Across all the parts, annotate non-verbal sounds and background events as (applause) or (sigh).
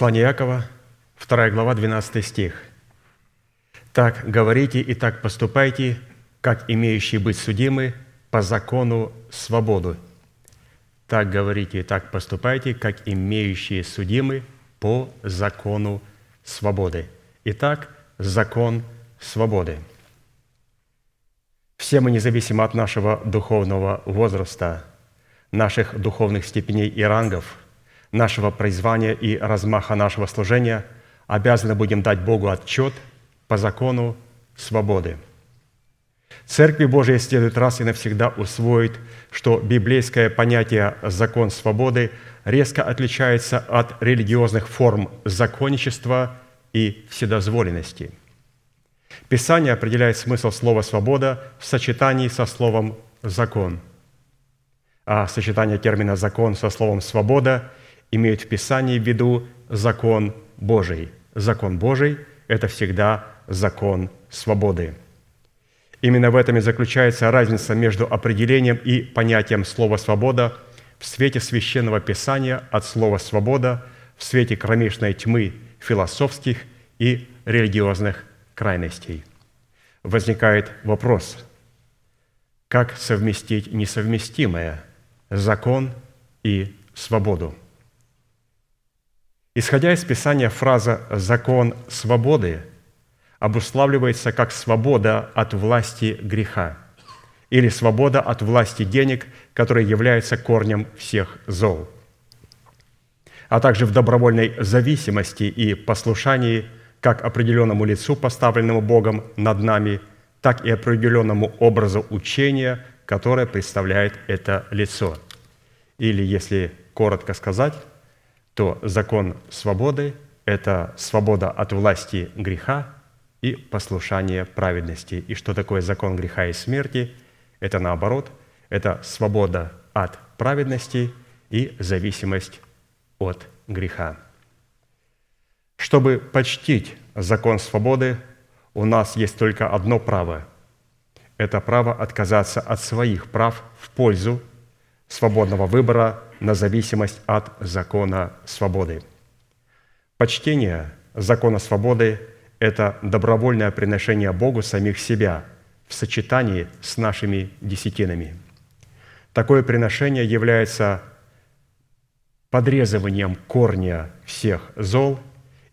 Послание Якова, 2 глава, 12 стих. «Так говорите и так поступайте, как имеющие быть судимы по закону свободу». Так говорите и так поступайте, как имеющие судимы по закону свободы. Итак, закон свободы. Все мы, независимо от нашего духовного возраста, наших духовных степеней и рангов, нашего призвания и размаха нашего служения, обязаны будем дать Богу отчет по закону свободы. Церкви Божией следует раз и навсегда усвоить, что библейское понятие «закон свободы» резко отличается от религиозных форм законничества и вседозволенности – Писание определяет смысл слова «свобода» в сочетании со словом «закон». А сочетание термина «закон» со словом «свобода» имеет в Писании в виду закон Божий. Закон Божий – это всегда закон свободы. Именно в этом и заключается разница между определением и понятием слова «свобода» в свете священного писания от слова «свобода» в свете кромешной тьмы философских и религиозных крайностей. Возникает вопрос, как совместить несовместимое – закон и свободу? Исходя из Писания, фраза «закон свободы» обуславливается как свобода от власти греха или свобода от власти денег, которые являются корнем всех зол, а также в добровольной зависимости и послушании – как определенному лицу, поставленному Богом над нами, так и определенному образу учения, которое представляет это лицо. Или, если коротко сказать, то закон свободы – это свобода от власти греха и послушание праведности. И что такое закон греха и смерти? Это наоборот, это свобода от праведности и зависимость от греха. Чтобы почтить закон свободы, у нас есть только одно право. Это право отказаться от своих прав в пользу свободного выбора на зависимость от закона свободы. Почтение закона свободы – это добровольное приношение Богу самих себя в сочетании с нашими десятинами. Такое приношение является подрезыванием корня всех зол –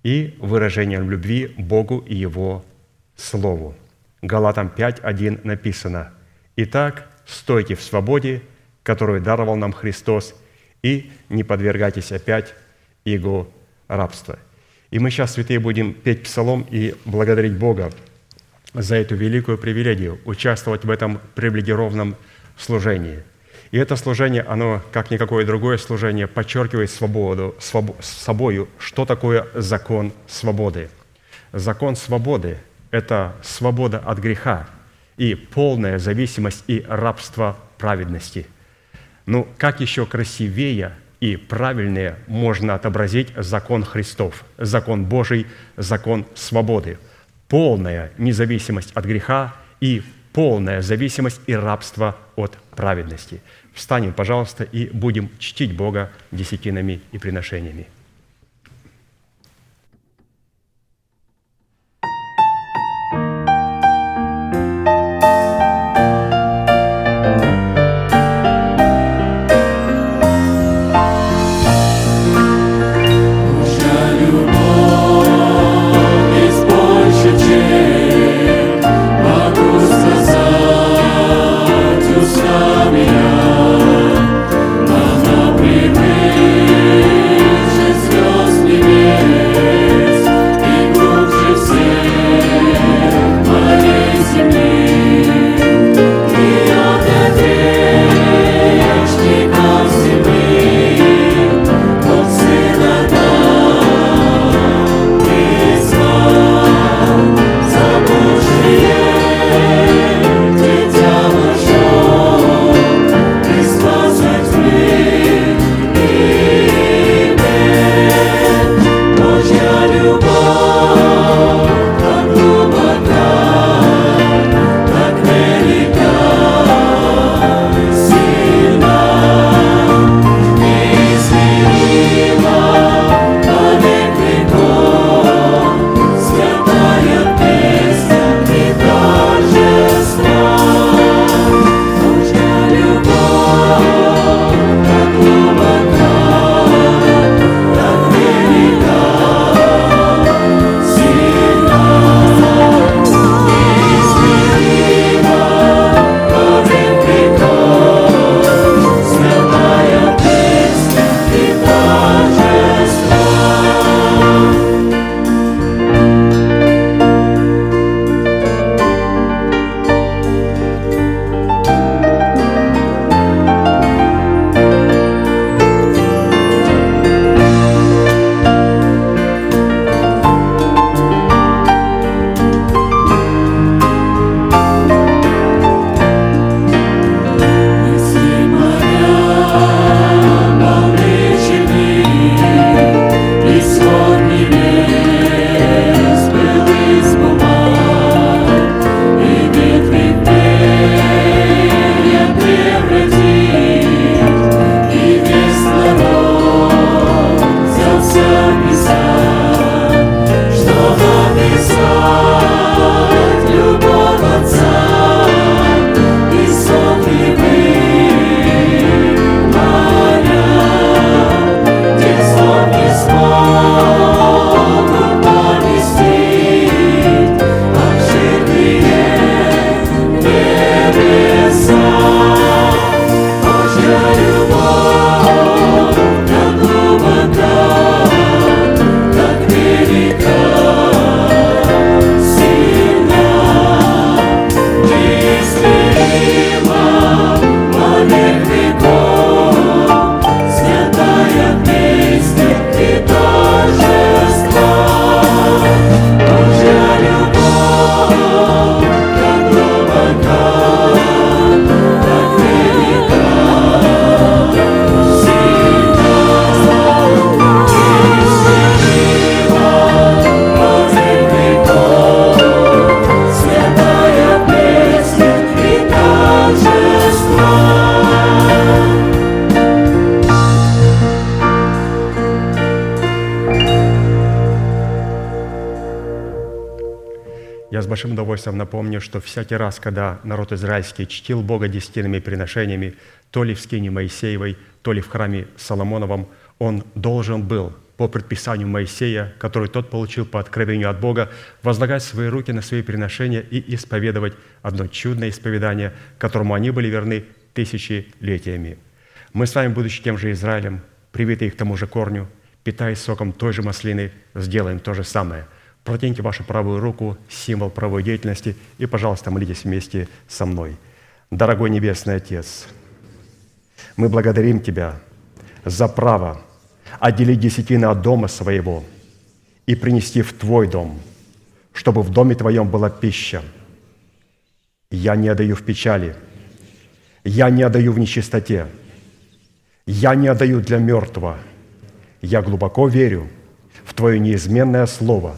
и выражением любви Богу и Его Слову. Галатам 5.1 написано, «Итак, стойте в свободе, которую даровал нам Христос, и не подвергайтесь опять Его рабства». И мы сейчас, святые, будем петь псалом и благодарить Бога за эту великую привилегию участвовать в этом привилегированном служении – и это служение, оно, как никакое другое служение, подчеркивает свободу, своб, собою, что такое закон свободы. Закон свободы – это свобода от греха и полная зависимость и рабство праведности. Ну, как еще красивее и правильнее можно отобразить закон Христов, закон Божий, закон свободы. Полная независимость от греха и полная зависимость и рабство от праведности. Встанем, пожалуйста, и будем чтить Бога десятинами и приношениями. Удовольствием напомню, что всякий раз, когда народ израильский чтил Бога десятинными приношениями, то ли в скине Моисеевой, то ли в храме Соломоновом, он должен был по предписанию Моисея, который тот получил по откровению от Бога, возлагать свои руки на свои приношения и исповедовать одно чудное исповедание, которому они были верны тысячелетиями. Мы с вами, будучи тем же Израилем, привитые к тому же корню, питаясь соком той же маслины, сделаем то же самое. Протяните вашу правую руку, символ правой деятельности, и, пожалуйста, молитесь вместе со мной. Дорогой Небесный Отец, мы благодарим Тебя за право отделить десятины от дома своего и принести в Твой дом, чтобы в доме Твоем была пища. Я не отдаю в печали, я не отдаю в нечистоте, я не отдаю для мертвого. Я глубоко верю в Твое неизменное Слово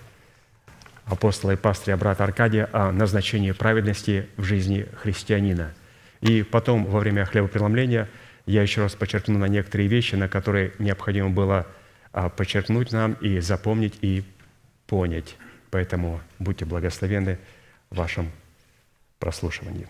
апостола и пастыря брата Аркадия о назначении праведности в жизни христианина. И потом, во время хлебопреломления – я еще раз подчеркну на некоторые вещи, на которые необходимо было а, подчеркнуть нам и запомнить и понять. Поэтому будьте благословенны в вашем прослушивании.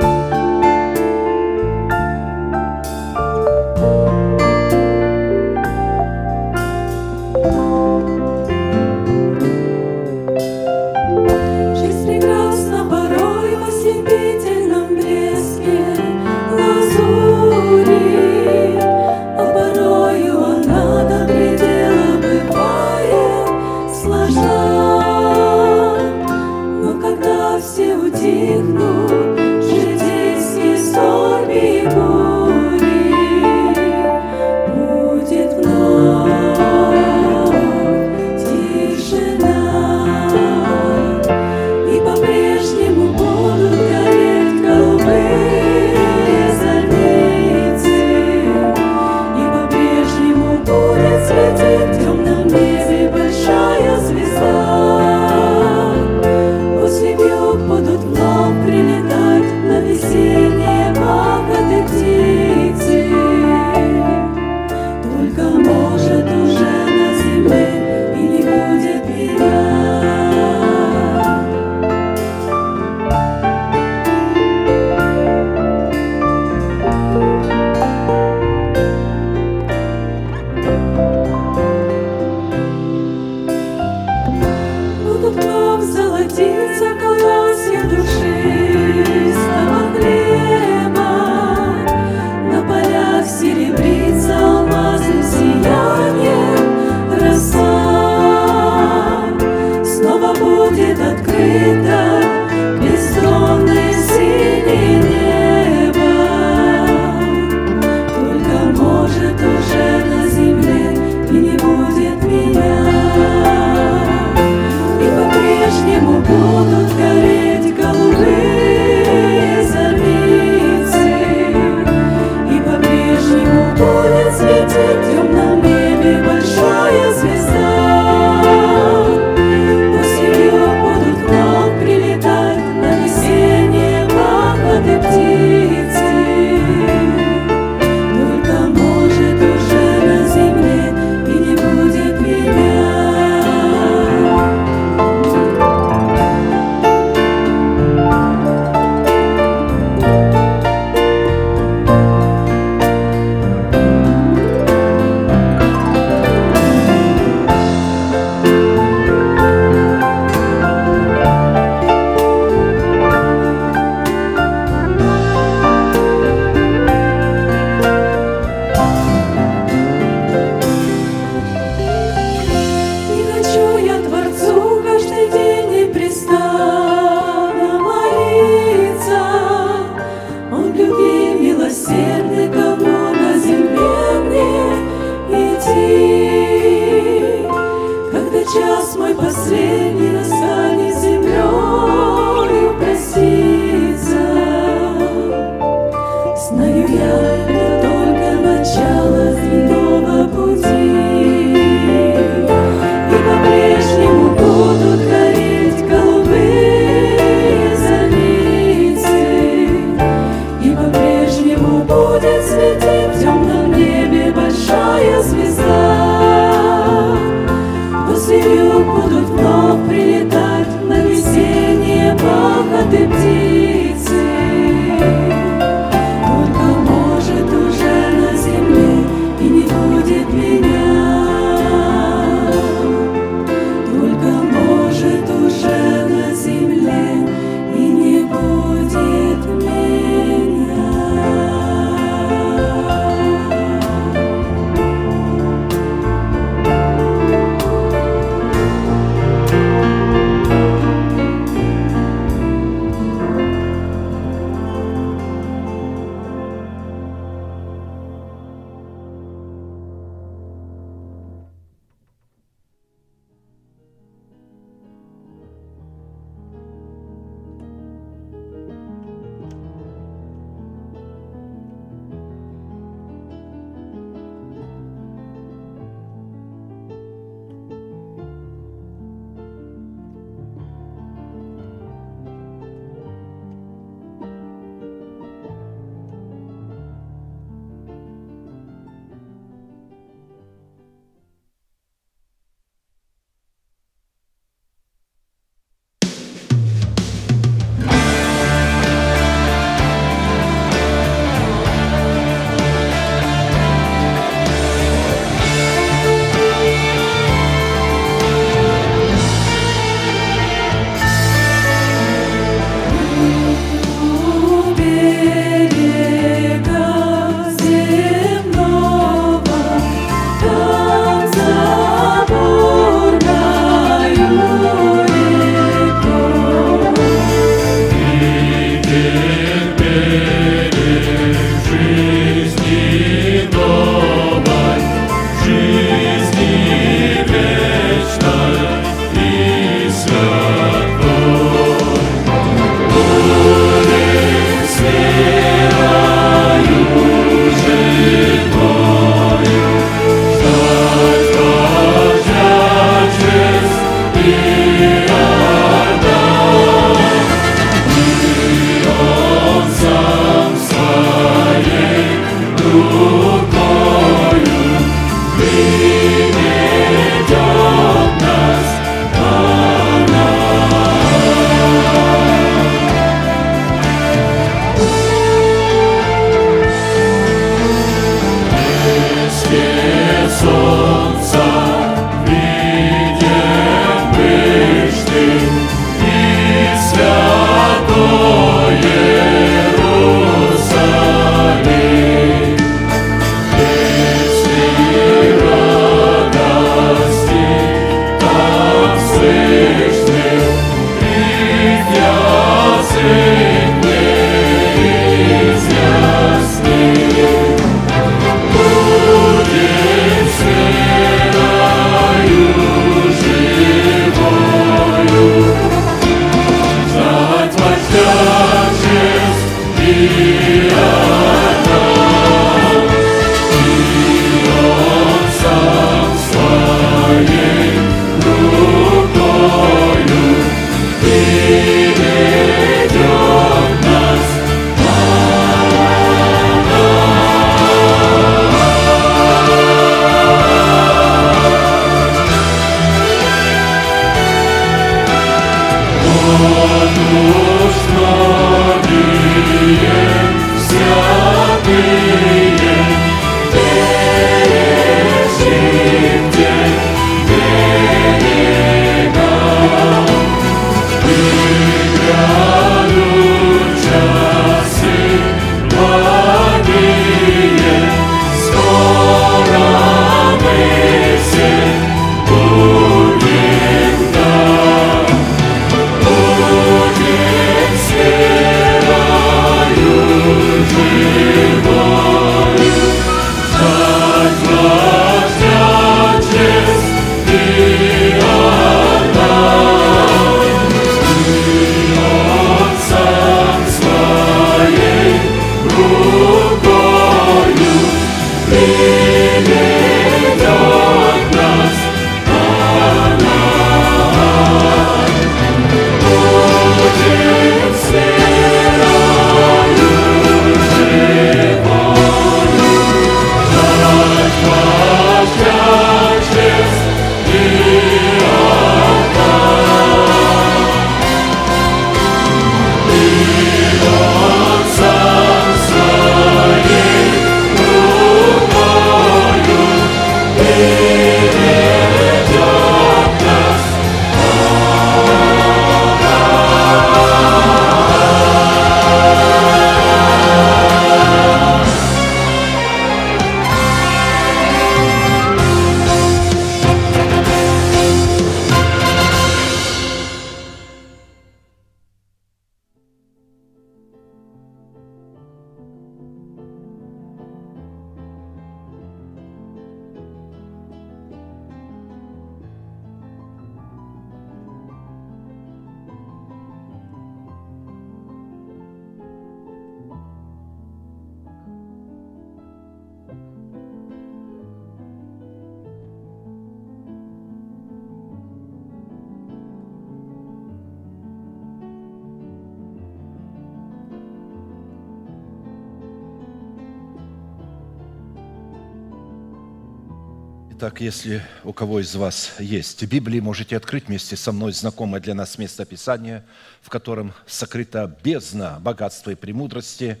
Итак, если у кого из вас есть Библии, можете открыть вместе со мной знакомое для нас местописание, в котором сокрыта бездна богатства и премудрости,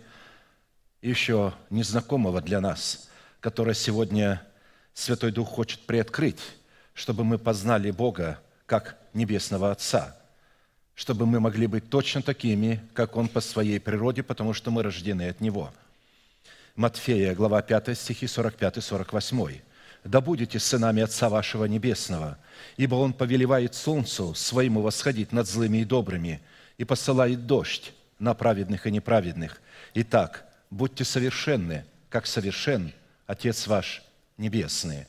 и еще незнакомого для нас, которое сегодня Святой Дух хочет приоткрыть, чтобы мы познали Бога как Небесного Отца, чтобы мы могли быть точно такими, как Он по своей природе, потому что мы рождены от Него. Матфея, глава 5, стихи 45-48 да будете сынами Отца вашего Небесного, ибо Он повелевает солнцу своему восходить над злыми и добрыми и посылает дождь на праведных и неправедных. Итак, будьте совершенны, как совершен Отец ваш Небесный».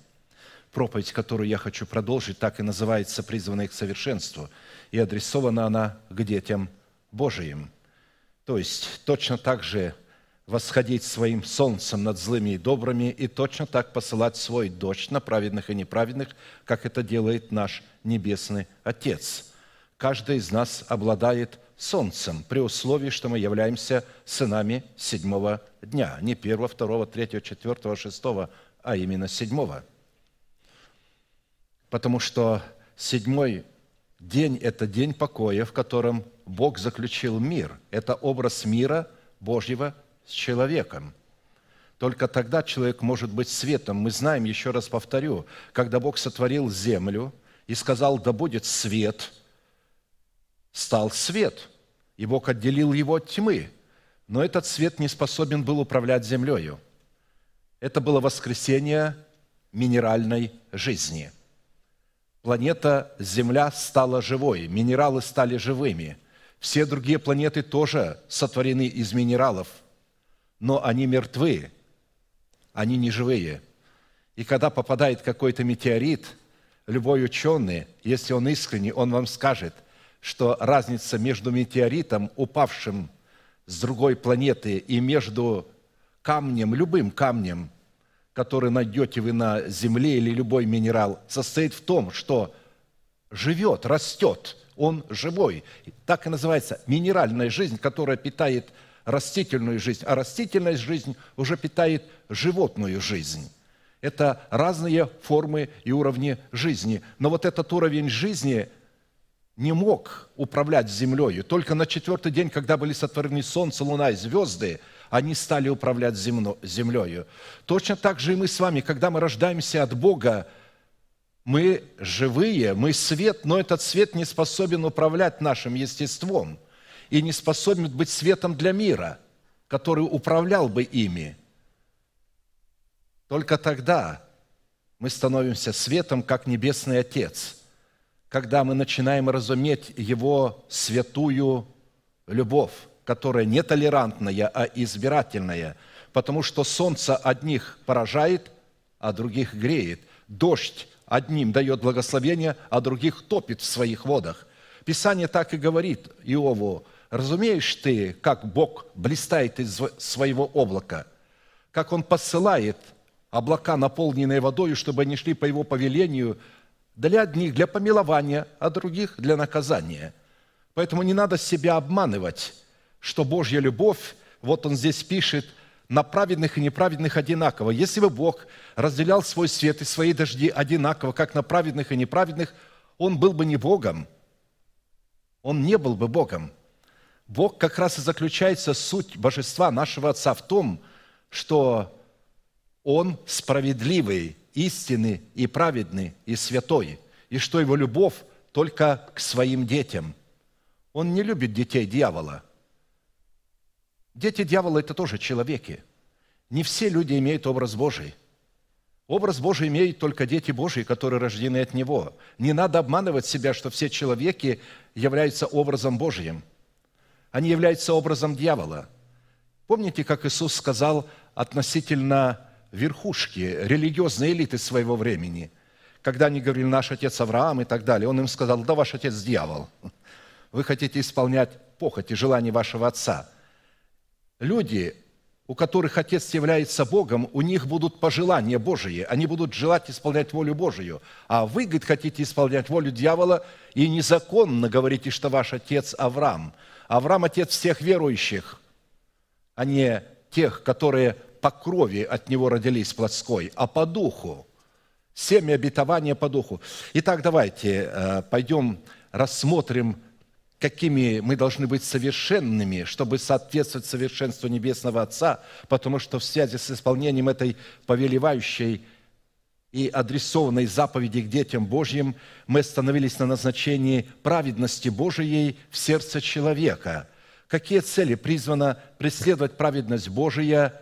Проповедь, которую я хочу продолжить, так и называется «Призванная к совершенству», и адресована она к детям Божиим. То есть точно так же восходить своим солнцем над злыми и добрыми и точно так посылать свой дождь на праведных и неправедных, как это делает наш Небесный Отец. Каждый из нас обладает солнцем при условии, что мы являемся сынами седьмого дня. Не первого, второго, третьего, четвертого, шестого, а именно седьмого. Потому что седьмой день – это день покоя, в котором Бог заключил мир. Это образ мира Божьего с человеком. Только тогда человек может быть светом. Мы знаем, еще раз повторю, когда Бог сотворил землю и сказал, да будет свет, стал свет, и Бог отделил его от тьмы. Но этот свет не способен был управлять землею. Это было воскресение минеральной жизни. Планета Земля стала живой, минералы стали живыми. Все другие планеты тоже сотворены из минералов – но они мертвы, они не живые. И когда попадает какой-то метеорит, любой ученый, если он искренний, он вам скажет, что разница между метеоритом, упавшим с другой планеты, и между камнем, любым камнем, который найдете вы на Земле или любой минерал, состоит в том, что живет, растет, он живой. Так и называется минеральная жизнь, которая питает растительную жизнь, а растительная жизнь уже питает животную жизнь. Это разные формы и уровни жизни. Но вот этот уровень жизни не мог управлять землей. Только на четвертый день, когда были сотворены солнце, луна и звезды, они стали управлять землей. Точно так же и мы с вами, когда мы рождаемся от Бога, мы живые, мы свет, но этот свет не способен управлять нашим естеством – и не способен быть светом для мира, который управлял бы ими. Только тогда мы становимся светом, как Небесный Отец, когда мы начинаем разуметь Его святую любовь, которая не толерантная, а избирательная, потому что солнце одних поражает, а других греет. Дождь одним дает благословение, а других топит в своих водах. Писание так и говорит Иову, Разумеешь ты, как Бог блистает из своего облака, как Он посылает облака, наполненные водой, чтобы они шли по Его повелению для одних для помилования, а других для наказания. Поэтому не надо себя обманывать, что Божья любовь, вот Он здесь пишет, на праведных и неправедных одинаково. Если бы Бог разделял свой свет и свои дожди одинаково, как на праведных и неправедных, Он был бы не Богом. Он не был бы Богом. Бог как раз и заключается суть божества нашего Отца в том, что Он справедливый, истинный и праведный и святой, и что Его любовь только к своим детям. Он не любит детей дьявола. Дети дьявола – это тоже человеки. Не все люди имеют образ Божий. Образ Божий имеют только дети Божьи, которые рождены от Него. Не надо обманывать себя, что все человеки являются образом Божьим – они являются образом дьявола. Помните, как Иисус сказал относительно верхушки, религиозной элиты своего времени, когда они говорили, наш отец Авраам и так далее, он им сказал, да, ваш отец дьявол. Вы хотите исполнять похоти, желания вашего отца. Люди, у которых Отец является Богом, у них будут пожелания Божии, они будут желать исполнять волю Божию. А вы, говорит, хотите исполнять волю дьявола и незаконно говорите, что ваш Отец Авраам – Авраам – отец всех верующих, а не тех, которые по крови от него родились плотской, а по духу. Семя обетования по духу. Итак, давайте э, пойдем рассмотрим, какими мы должны быть совершенными, чтобы соответствовать совершенству Небесного Отца, потому что в связи с исполнением этой повелевающей и адресованной заповеди к детям Божьим, мы остановились на назначении праведности Божией в сердце человека. Какие цели призвано преследовать праведность Божия,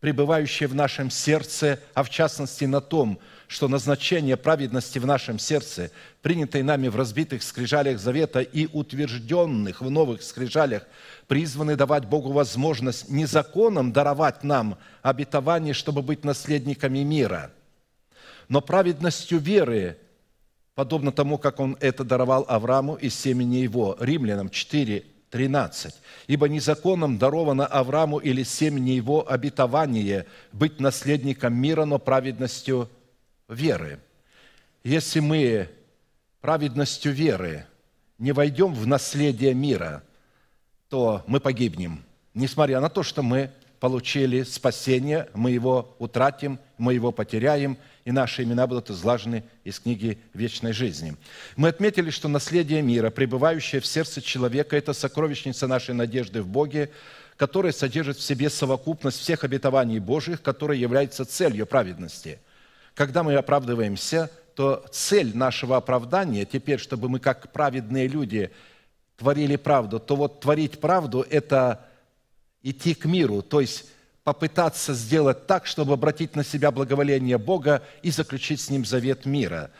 пребывающая в нашем сердце, а в частности на том, что назначение праведности в нашем сердце, принятой нами в разбитых скрижалях завета и утвержденных в новых скрижалях, призваны давать Богу возможность незаконом даровать нам обетование, чтобы быть наследниками мира – но праведностью веры, подобно тому, как он это даровал Аврааму и семени его. Римлянам 4, 13. «Ибо незаконом даровано Аврааму или семени его обетование быть наследником мира, но праведностью веры». Если мы праведностью веры не войдем в наследие мира, то мы погибнем, несмотря на то, что мы получили спасение, мы его утратим, мы его потеряем – и наши имена будут излажены из книги вечной жизни. Мы отметили, что наследие мира, пребывающее в сердце человека, это сокровищница нашей надежды в Боге, которая содержит в себе совокупность всех обетований Божьих, которая является целью праведности. Когда мы оправдываемся, то цель нашего оправдания теперь, чтобы мы как праведные люди творили правду, то вот творить правду – это идти к миру, то есть попытаться сделать так, чтобы обратить на себя благоволение Бога и заключить с Ним завет мира.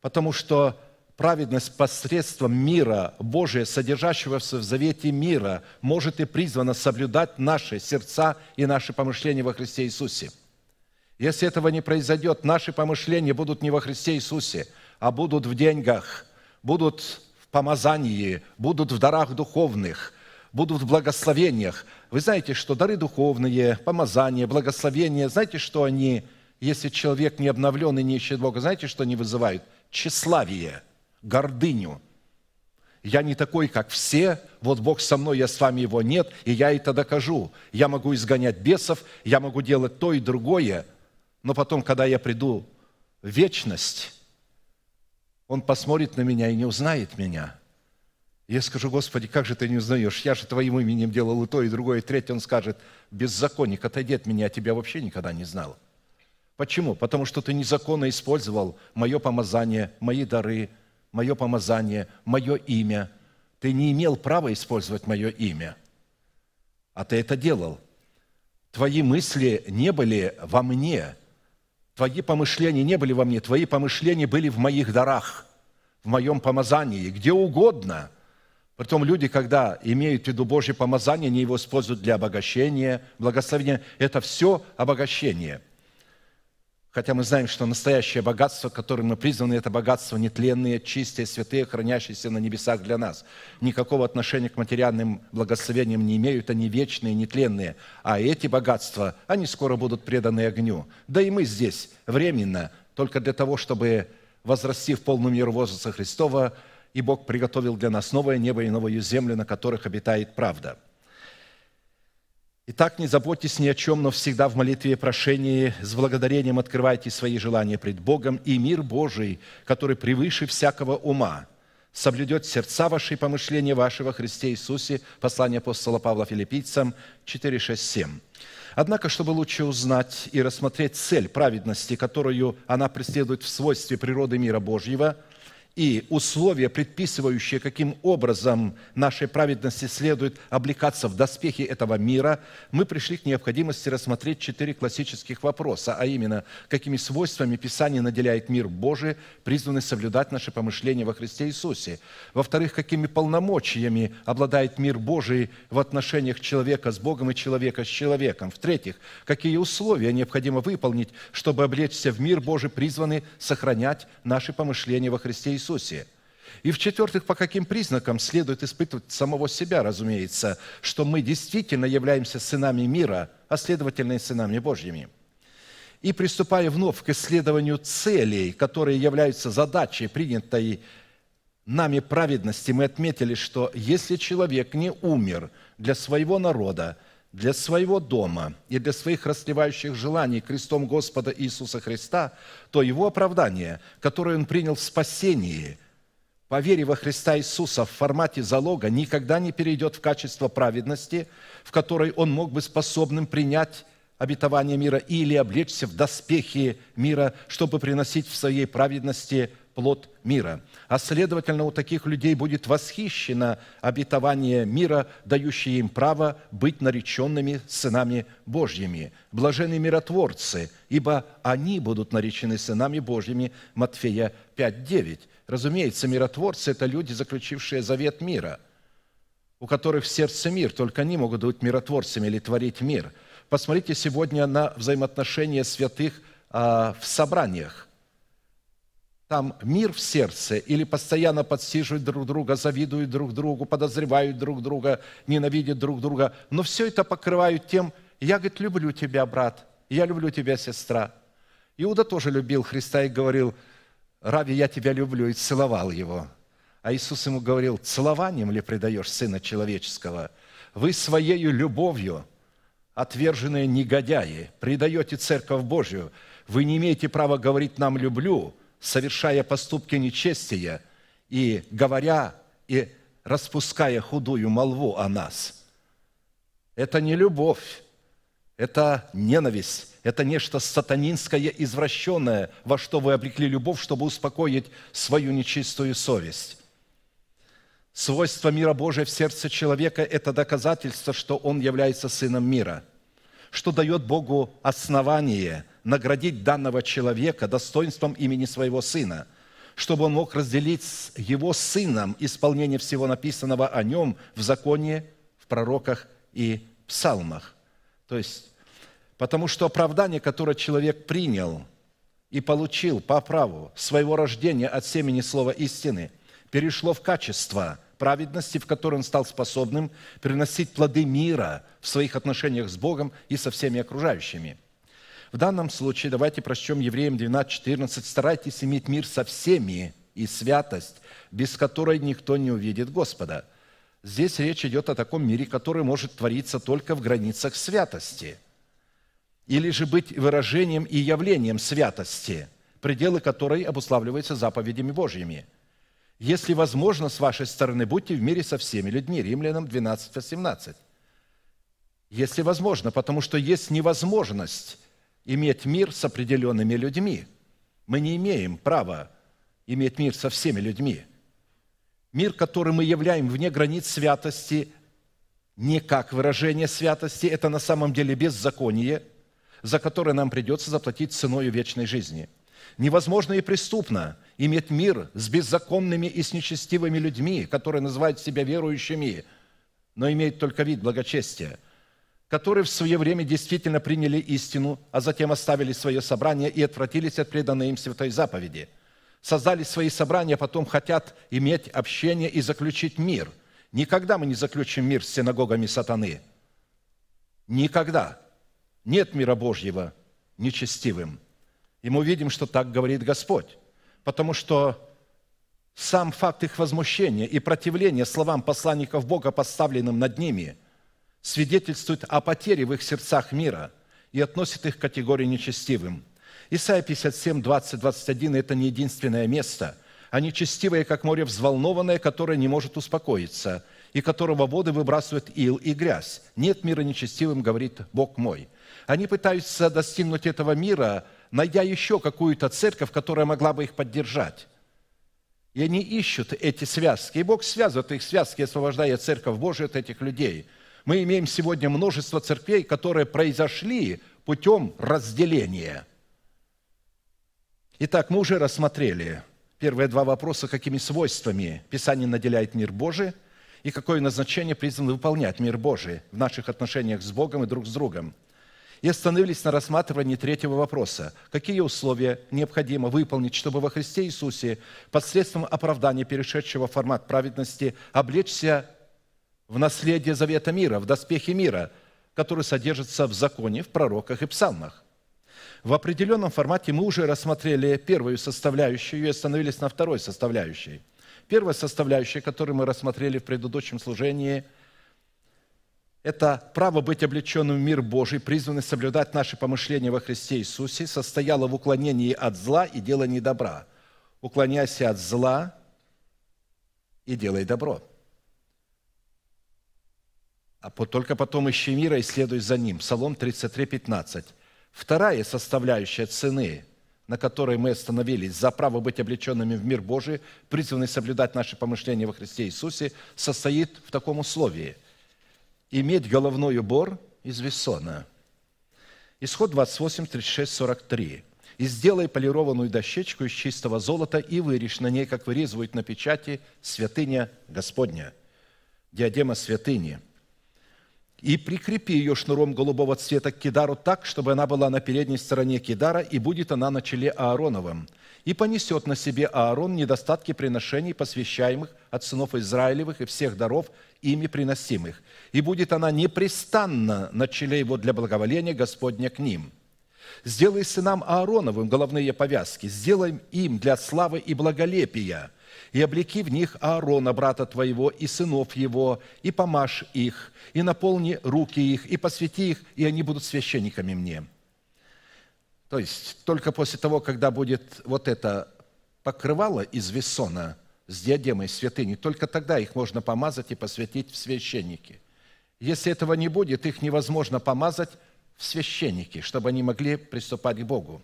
Потому что праведность посредством мира Божия, содержащегося в завете мира, может и призвана соблюдать наши сердца и наши помышления во Христе Иисусе. Если этого не произойдет, наши помышления будут не во Христе Иисусе, а будут в деньгах, будут в помазании, будут в дарах духовных, будут в благословениях – вы знаете, что дары духовные, помазания, благословения, знаете, что они, если человек не обновлен и не ищет Бога, знаете, что они вызывают? Тщеславие, гордыню. Я не такой, как все, вот Бог со мной, я с вами его нет, и я это докажу. Я могу изгонять бесов, я могу делать то и другое, но потом, когда я приду в вечность, он посмотрит на меня и не узнает меня – я скажу, Господи, как же ты не узнаешь? Я же Твоим именем делал и то, и другое, и третье. Он скажет, беззаконник, отойди от меня, я тебя вообще никогда не знал. Почему? Потому что ты незаконно использовал мое помазание, мои дары, мое помазание, мое имя. Ты не имел права использовать мое имя, а ты это делал. Твои мысли не были во мне, твои помышления не были во мне, твои помышления были в моих дарах, в моем помазании, где угодно – Притом люди, когда имеют в виду Божье помазание, они его используют для обогащения, благословения. Это все обогащение. Хотя мы знаем, что настоящее богатство, которым мы призваны, это богатство нетленные, чистые, святые, хранящиеся на небесах для нас. Никакого отношения к материальным благословениям не имеют, они вечные, нетленные. А эти богатства, они скоро будут преданы огню. Да и мы здесь временно, только для того, чтобы, возрасти в полную меру возраста Христова, и Бог приготовил для нас новое небо и новую землю, на которых обитает правда – Итак, не заботьтесь ни о чем, но всегда в молитве и прошении с благодарением открывайте свои желания пред Богом, и мир Божий, который превыше всякого ума, соблюдет сердца ваши и помышления ваши во Христе Иисусе. Послание апостола Павла Филиппийцам 4, 6, 7. Однако, чтобы лучше узнать и рассмотреть цель праведности, которую она преследует в свойстве природы мира Божьего – и условия, предписывающие, каким образом нашей праведности следует облекаться в доспехи этого мира, мы пришли к необходимости рассмотреть четыре классических вопроса, а именно, какими свойствами Писание наделяет мир Божий, призванный соблюдать наши помышления во Христе Иисусе. Во-вторых, какими полномочиями обладает мир Божий в отношениях человека с Богом и человека с человеком. В-третьих, какие условия необходимо выполнить, чтобы облечься в мир Божий, призванный сохранять наши помышления во Христе Иисусе. Иисусе. И в-четвертых, по каким признакам следует испытывать самого себя, разумеется, что мы действительно являемся сынами мира, а следовательно и сынами Божьими. И приступая вновь к исследованию целей, которые являются задачей, принятой нами праведности, мы отметили, что если человек не умер для своего народа, для своего дома и для своих расливающих желаний крестом Господа Иисуса Христа, то его оправдание, которое он принял в спасении, по вере во Христа Иисуса в формате залога, никогда не перейдет в качество праведности, в которой он мог бы способным принять обетование мира или облечься в доспехи мира, чтобы приносить в своей праведности плод мира. А следовательно, у таких людей будет восхищено обетование мира, дающее им право быть нареченными сынами Божьими. Блажены миротворцы, ибо они будут наречены сынами Божьими. Матфея 5.9. Разумеется, миротворцы – это люди, заключившие завет мира, у которых в сердце мир, только они могут быть миротворцами или творить мир. Посмотрите сегодня на взаимоотношения святых а, в собраниях там мир в сердце или постоянно подсиживают друг друга, завидуют друг другу, подозревают друг друга, ненавидят друг друга. Но все это покрывают тем, я, говорит, люблю тебя, брат, я люблю тебя, сестра. Иуда тоже любил Христа и говорил, Рави, я тебя люблю, и целовал его. А Иисус ему говорил, целованием ли предаешь Сына Человеческого? Вы своей любовью, отверженные негодяи, предаете Церковь Божью. Вы не имеете права говорить нам «люблю», совершая поступки нечестия и говоря и распуская худую молву о нас. Это не любовь, это ненависть, это нечто сатанинское, извращенное, во что вы обрекли любовь, чтобы успокоить свою нечистую совесть. Свойство мира Божия в сердце человека – это доказательство, что он является сыном мира, что дает Богу основание – наградить данного человека достоинством имени своего сына, чтобы он мог разделить с его сыном исполнение всего написанного о нем в законе, в пророках и псалмах. То есть, потому что оправдание, которое человек принял и получил по праву своего рождения от семени слова истины, перешло в качество праведности, в которой он стал способным приносить плоды мира в своих отношениях с Богом и со всеми окружающими – в данном случае давайте прочтем Евреям 12:14. «Старайтесь иметь мир со всеми и святость, без которой никто не увидит Господа». Здесь речь идет о таком мире, который может твориться только в границах святости, или же быть выражением и явлением святости, пределы которой обуславливаются заповедями Божьими. Если возможно, с вашей стороны, будьте в мире со всеми людьми. Римлянам 12, 18. Если возможно, потому что есть невозможность иметь мир с определенными людьми. Мы не имеем права иметь мир со всеми людьми. Мир, который мы являем вне границ святости, не как выражение святости, это на самом деле беззаконие, за которое нам придется заплатить ценой вечной жизни. Невозможно и преступно иметь мир с беззаконными и с нечестивыми людьми, которые называют себя верующими, но имеют только вид благочестия – которые в свое время действительно приняли истину, а затем оставили свое собрание и отвратились от преданной им святой заповеди. Создали свои собрания, а потом хотят иметь общение и заключить мир. Никогда мы не заключим мир с синагогами сатаны. Никогда. Нет мира Божьего нечестивым. И мы видим, что так говорит Господь. Потому что сам факт их возмущения и противления словам посланников Бога, поставленным над ними, свидетельствует о потере в их сердцах мира и относит их к категории нечестивым. Исайя 57, 20, 21 – это не единственное место. Они честивые, как море взволнованное, которое не может успокоиться, и которого воды выбрасывают ил и грязь. Нет мира нечестивым, говорит Бог мой. Они пытаются достигнуть этого мира, найдя еще какую-то церковь, которая могла бы их поддержать. И они ищут эти связки. И Бог связывает их связки, освобождая Церковь Божию от этих людей. Мы имеем сегодня множество церквей, которые произошли путем разделения. Итак, мы уже рассмотрели первые два вопроса, какими свойствами Писание наделяет мир Божий и какое назначение призван выполнять мир Божий в наших отношениях с Богом и друг с другом – и остановились на рассматривании третьего вопроса. Какие условия необходимо выполнить, чтобы во Христе Иисусе посредством оправдания, перешедшего в формат праведности, облечься в наследие завета мира, в доспехи мира, который содержится в законе, в пророках и псалмах. В определенном формате мы уже рассмотрели первую составляющую и остановились на второй составляющей. Первая составляющая, которую мы рассмотрели в предыдущем служении – это право быть облеченным в мир Божий, призванный соблюдать наши помышления во Христе Иисусе, состояло в уклонении от зла и делании добра. Уклоняйся от зла и делай добро. А только потом ищи мира и следуй за ним. Псалом 33, 15. Вторая составляющая цены, на которой мы остановились, за право быть облеченными в мир Божий, призванный соблюдать наши помышления во Христе Иисусе, состоит в таком условии – иметь головной убор из весона. Исход 28, 36, 43. «И сделай полированную дощечку из чистого золота, и вырежь на ней, как вырезывают на печати, святыня Господня, диадема святыни. И прикрепи ее шнуром голубого цвета к кидару так, чтобы она была на передней стороне кидара, и будет она на челе Аароновом и понесет на себе Аарон недостатки приношений, посвящаемых от сынов Израилевых и всех даров, ими приносимых. И будет она непрестанно на челе его для благоволения Господня к ним. Сделай сынам Аароновым головные повязки, сделай им для славы и благолепия, и облеки в них Аарона, брата твоего, и сынов его, и помажь их, и наполни руки их, и посвяти их, и они будут священниками мне». То есть только после того, когда будет вот это покрывало из весона с диадемой святыни, только тогда их можно помазать и посвятить в священники. Если этого не будет, их невозможно помазать в священники, чтобы они могли приступать к Богу.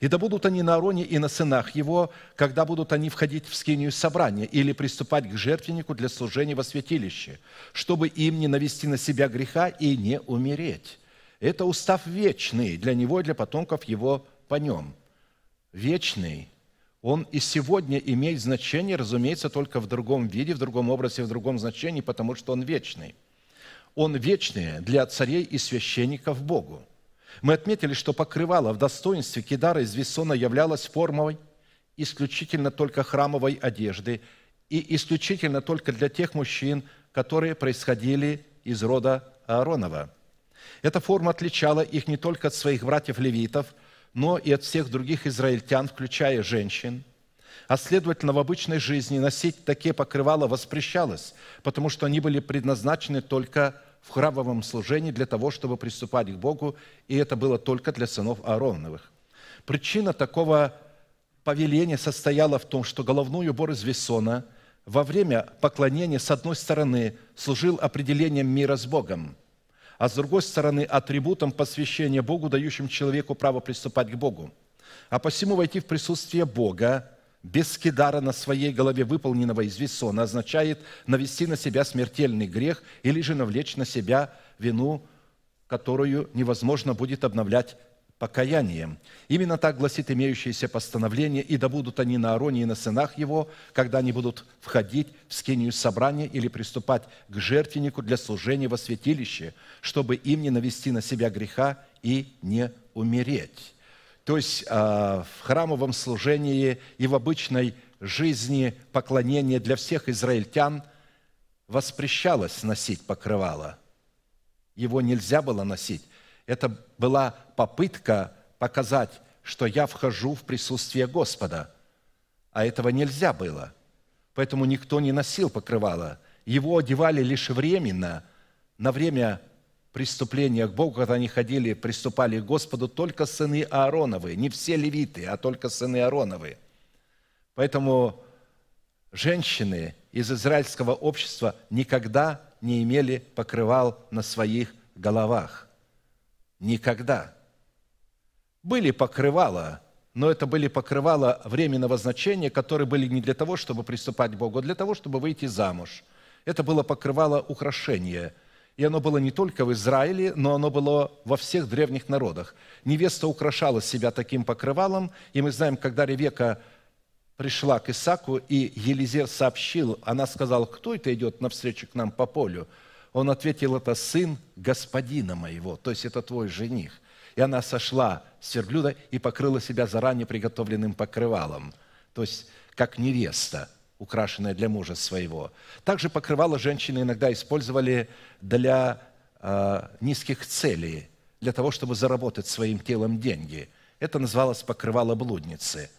И да будут они на Ароне и на сынах его, когда будут они входить в скинию собрания или приступать к жертвеннику для служения во святилище, чтобы им не навести на себя греха и не умереть. Это устав вечный для него и для потомков его по нем. Вечный. Он и сегодня имеет значение, разумеется, только в другом виде, в другом образе, в другом значении, потому что он вечный. Он вечный для царей и священников Богу. Мы отметили, что покрывало в достоинстве Кидара из Вессона являлось формой исключительно только храмовой одежды и исключительно только для тех мужчин, которые происходили из рода Ааронова – эта форма отличала их не только от своих братьев-левитов, но и от всех других израильтян, включая женщин. А следовательно, в обычной жизни носить такие покрывала воспрещалось, потому что они были предназначены только в храмовом служении для того, чтобы приступать к Богу, и это было только для сынов Аароновых. Причина такого повеления состояла в том, что головной убор из весона во время поклонения, с одной стороны, служил определением мира с Богом – а с другой стороны атрибутом посвящения Богу, дающим человеку право приступать к Богу. А посему войти в присутствие Бога без скидара на своей голове, выполненного из весона, означает навести на себя смертельный грех или же навлечь на себя вину, которую невозможно будет обновлять покаянием. Именно так гласит имеющееся постановление, и да будут они на Аароне и на сынах его, когда они будут входить в скинию собрания или приступать к жертвеннику для служения во святилище, чтобы им не навести на себя греха и не умереть. То есть а, в храмовом служении и в обычной жизни поклонения для всех израильтян воспрещалось носить покрывало. Его нельзя было носить. Это была попытка показать, что я вхожу в присутствие Господа. А этого нельзя было. Поэтому никто не носил покрывало. Его одевали лишь временно, на время преступления к Богу, когда они ходили, приступали к Господу, только сыны Аароновы, не все левиты, а только сыны Аароновы. Поэтому женщины из израильского общества никогда не имели покрывал на своих головах. Никогда. Были покрывала, но это были покрывала временного значения, которые были не для того, чтобы приступать к Богу, а для того, чтобы выйти замуж. Это было покрывало украшения – и оно было не только в Израиле, но оно было во всех древних народах. Невеста украшала себя таким покрывалом, и мы знаем, когда Ревека пришла к Исаку, и Елизер сообщил, она сказала, кто это идет навстречу к нам по полю? Он ответил, это сын господина моего, то есть это твой жених. И она сошла с верблюда и покрыла себя заранее приготовленным покрывалом, то есть как невеста – украшенное для мужа своего. Также покрывало женщины иногда использовали для э, низких целей, для того, чтобы заработать своим телом деньги. Это называлось покрывало блудницы.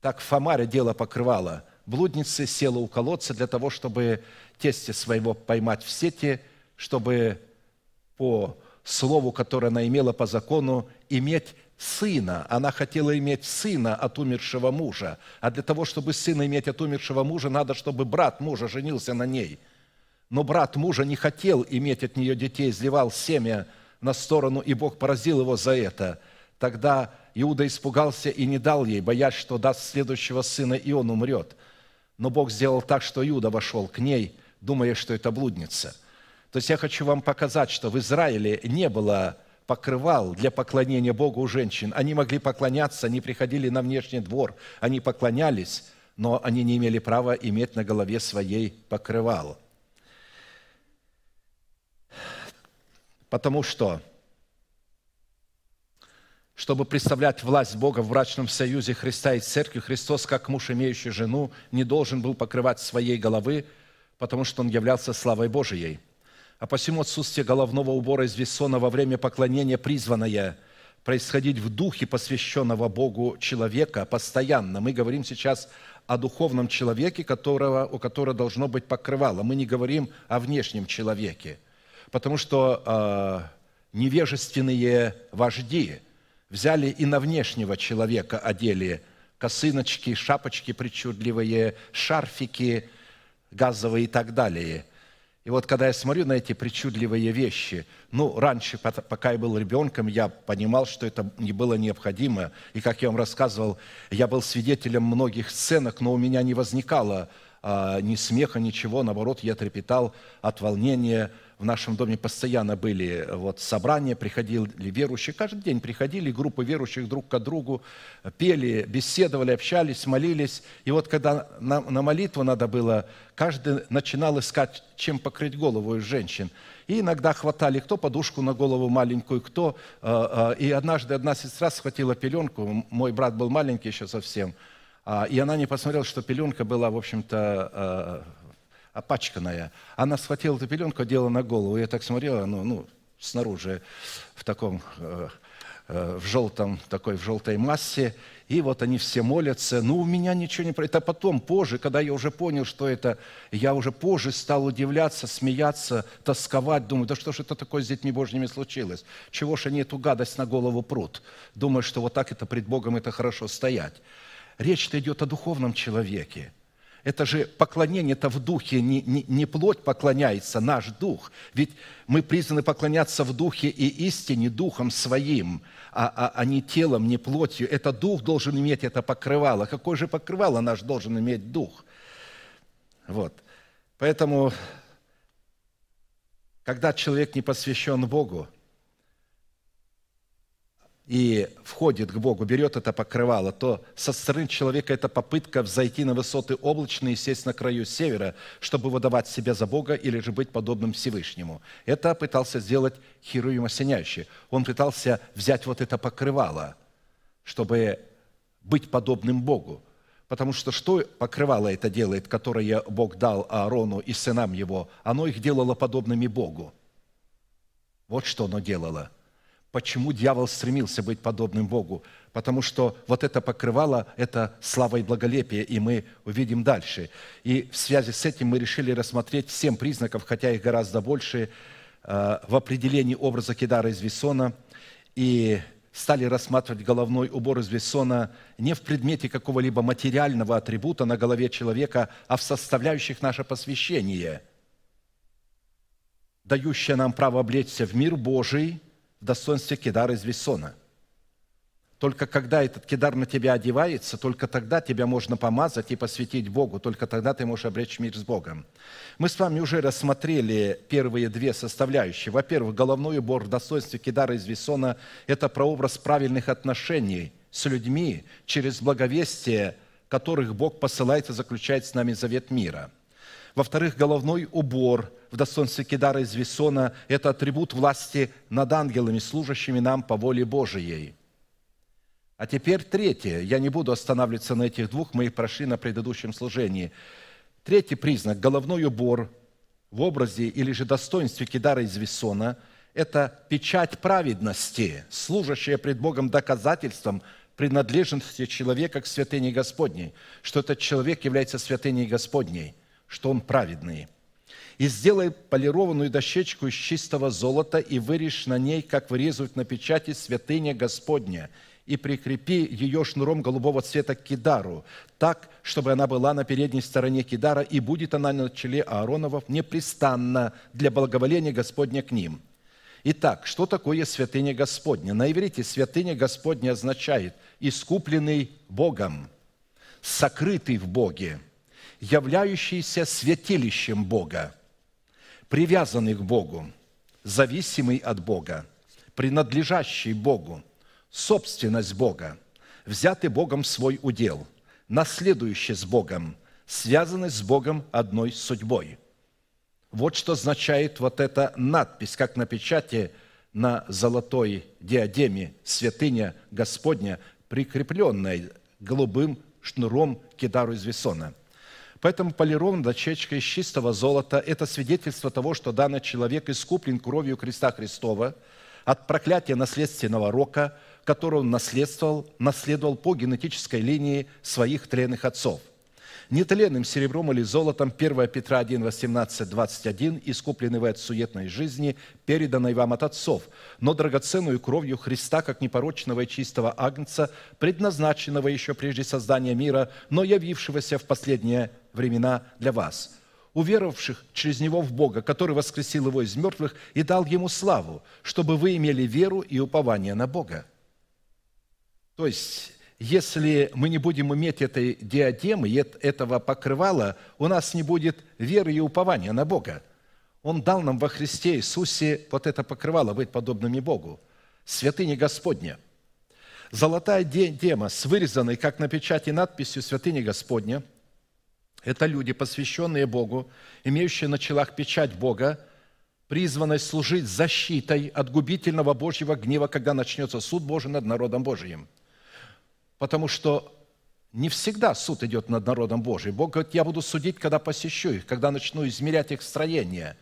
Так Фомаря дело покрывало. Блудницы села у колодца для того, чтобы тесте своего поймать в сети, чтобы по слову, которое она имела по закону, иметь сына. Она хотела иметь сына от умершего мужа. А для того, чтобы сына иметь от умершего мужа, надо, чтобы брат мужа женился на ней. Но брат мужа не хотел иметь от нее детей, изливал семя на сторону, и Бог поразил его за это. Тогда Иуда испугался и не дал ей, боясь, что даст следующего сына, и он умрет. Но Бог сделал так, что Иуда вошел к ней, думая, что это блудница. То есть я хочу вам показать, что в Израиле не было покрывал для поклонения Богу у женщин. Они могли поклоняться, они приходили на внешний двор, они поклонялись, но они не имели права иметь на голове своей покрывал. Потому что, чтобы представлять власть Бога в брачном союзе Христа и Церкви, Христос, как муж, имеющий жену, не должен был покрывать своей головы, потому что Он являлся славой Божией – а посему отсутствие головного убора из весона во время поклонения призванное происходить в духе посвященного Богу человека постоянно. Мы говорим сейчас о духовном человеке, которого, у которого должно быть покрывало. Мы не говорим о внешнем человеке, потому что э, невежественные вожди взяли и на внешнего человека одели косыночки, шапочки причудливые, шарфики газовые и так далее – и вот когда я смотрю на эти причудливые вещи, ну, раньше, пока я был ребенком, я понимал, что это не было необходимо. И, как я вам рассказывал, я был свидетелем многих сценок, но у меня не возникало а, ни смеха, ничего. Наоборот, я трепетал от волнения, в нашем доме постоянно были вот собрания, приходили верующие, каждый день приходили группы верующих друг к другу, пели, беседовали, общались, молились. И вот когда на, на молитву надо было, каждый начинал искать, чем покрыть голову из женщин. И иногда хватали кто подушку на голову маленькую, кто... Э, э, и однажды одна сестра схватила пеленку, мой брат был маленький еще совсем, э, и она не посмотрела, что пеленка была, в общем-то, опачканная. Она схватила эту пеленку, одела на голову. Я так смотрела, ну, ну снаружи, в таком, э, э, в желтом, такой, в желтой массе. И вот они все молятся. Ну, у меня ничего не... Это потом, позже, когда я уже понял, что это... Я уже позже стал удивляться, смеяться, тосковать. Думаю, да что ж это такое с детьми Божьими случилось? Чего ж они эту гадость на голову прут? Думаю, что вот так это пред Богом это хорошо стоять. Речь-то идет о духовном человеке – это же поклонение это в духе, не, не, не плоть поклоняется, наш дух. Ведь мы призваны поклоняться в духе и истине, духом своим, а, а, а не телом, не плотью. Это дух должен иметь это покрывало. Какое же покрывало наш должен иметь дух? Вот. Поэтому, когда человек не посвящен Богу, и входит к Богу, берет это покрывало, то со стороны человека это попытка взойти на высоты облачные и сесть на краю севера, чтобы выдавать себя за Бога или же быть подобным Всевышнему. Это пытался сделать Херувим осеняющий. Он пытался взять вот это покрывало, чтобы быть подобным Богу. Потому что что покрывало это делает, которое Бог дал Аарону и сынам его? Оно их делало подобными Богу. Вот что оно делало – Почему дьявол стремился быть подобным Богу? Потому что вот это покрывало – это слава и благолепие, и мы увидим дальше. И в связи с этим мы решили рассмотреть семь признаков, хотя их гораздо больше, э, в определении образа Кедара из Весона, и стали рассматривать головной убор из Весона не в предмете какого-либо материального атрибута на голове человека, а в составляющих наше посвящение, дающее нам право облечься в мир Божий – в достоинстве кедара из весона. Только когда этот кедар на тебя одевается, только тогда тебя можно помазать и посвятить Богу, только тогда ты можешь обречь мир с Богом. Мы с вами уже рассмотрели первые две составляющие. Во-первых, головной убор в достоинстве кедара из весона – это прообраз правильных отношений с людьми через благовестие, которых Бог посылает и заключает с нами завет мира – во-вторых, головной убор в достоинстве Кедара из Весона – это атрибут власти над ангелами, служащими нам по воле Божией. А теперь третье. Я не буду останавливаться на этих двух, мы их прошли на предыдущем служении. Третий признак – головной убор в образе или же достоинстве Кедара из Весона – это печать праведности, служащая пред Богом доказательством принадлежности человека к святыне Господней, что этот человек является святыней Господней – что он праведный. И сделай полированную дощечку из чистого золота и вырежь на ней, как вырезывают на печати, святыня Господня, и прикрепи ее шнуром голубого цвета к кидару, так, чтобы она была на передней стороне кидара, и будет она на челе Аароновов непрестанно для благоволения Господня к ним». Итак, что такое святыня Господня? На иврите святыня Господня означает искупленный Богом, сокрытый в Боге – являющийся святилищем Бога, привязанный к Богу, зависимый от Бога, принадлежащий Богу, собственность Бога, взятый Богом свой удел, наследующий с Богом, связанный с Богом одной судьбой. Вот что означает вот эта надпись, как на печати на золотой диадеме «Святыня Господня», прикрепленная голубым шнуром кедару из весона – Поэтому полированная дощечка из чистого золота – это свидетельство того, что данный человек искуплен кровью креста Христова от проклятия наследственного рока, которого он наследовал, наследовал по генетической линии своих тленных отцов. Нетленным серебром или золотом, 1 Петра 1, 18, 21, искуплены вы от суетной жизни, переданной вам от отцов, но драгоценную кровью Христа, как непорочного и чистого агнца, предназначенного еще прежде создания мира, но явившегося в последние времена для вас, уверовавших через Него в Бога, который воскресил Его из мертвых и дал Ему славу, чтобы вы имели веру и упование на Бога. То есть, если мы не будем иметь этой диадемы, этого покрывала, у нас не будет веры и упования на Бога. Он дал нам во Христе Иисусе вот это покрывало, быть подобными Богу. Святыня Господня. Золотая диадема с вырезанной, как на печати, надписью «Святыня Господня» – это люди, посвященные Богу, имеющие на челах печать Бога, призванные служить защитой от губительного Божьего гнева, когда начнется суд Божий над народом Божиим – Потому что не всегда суд идет над народом Божиим. Бог говорит, я буду судить, когда посещу их, когда начну измерять их строение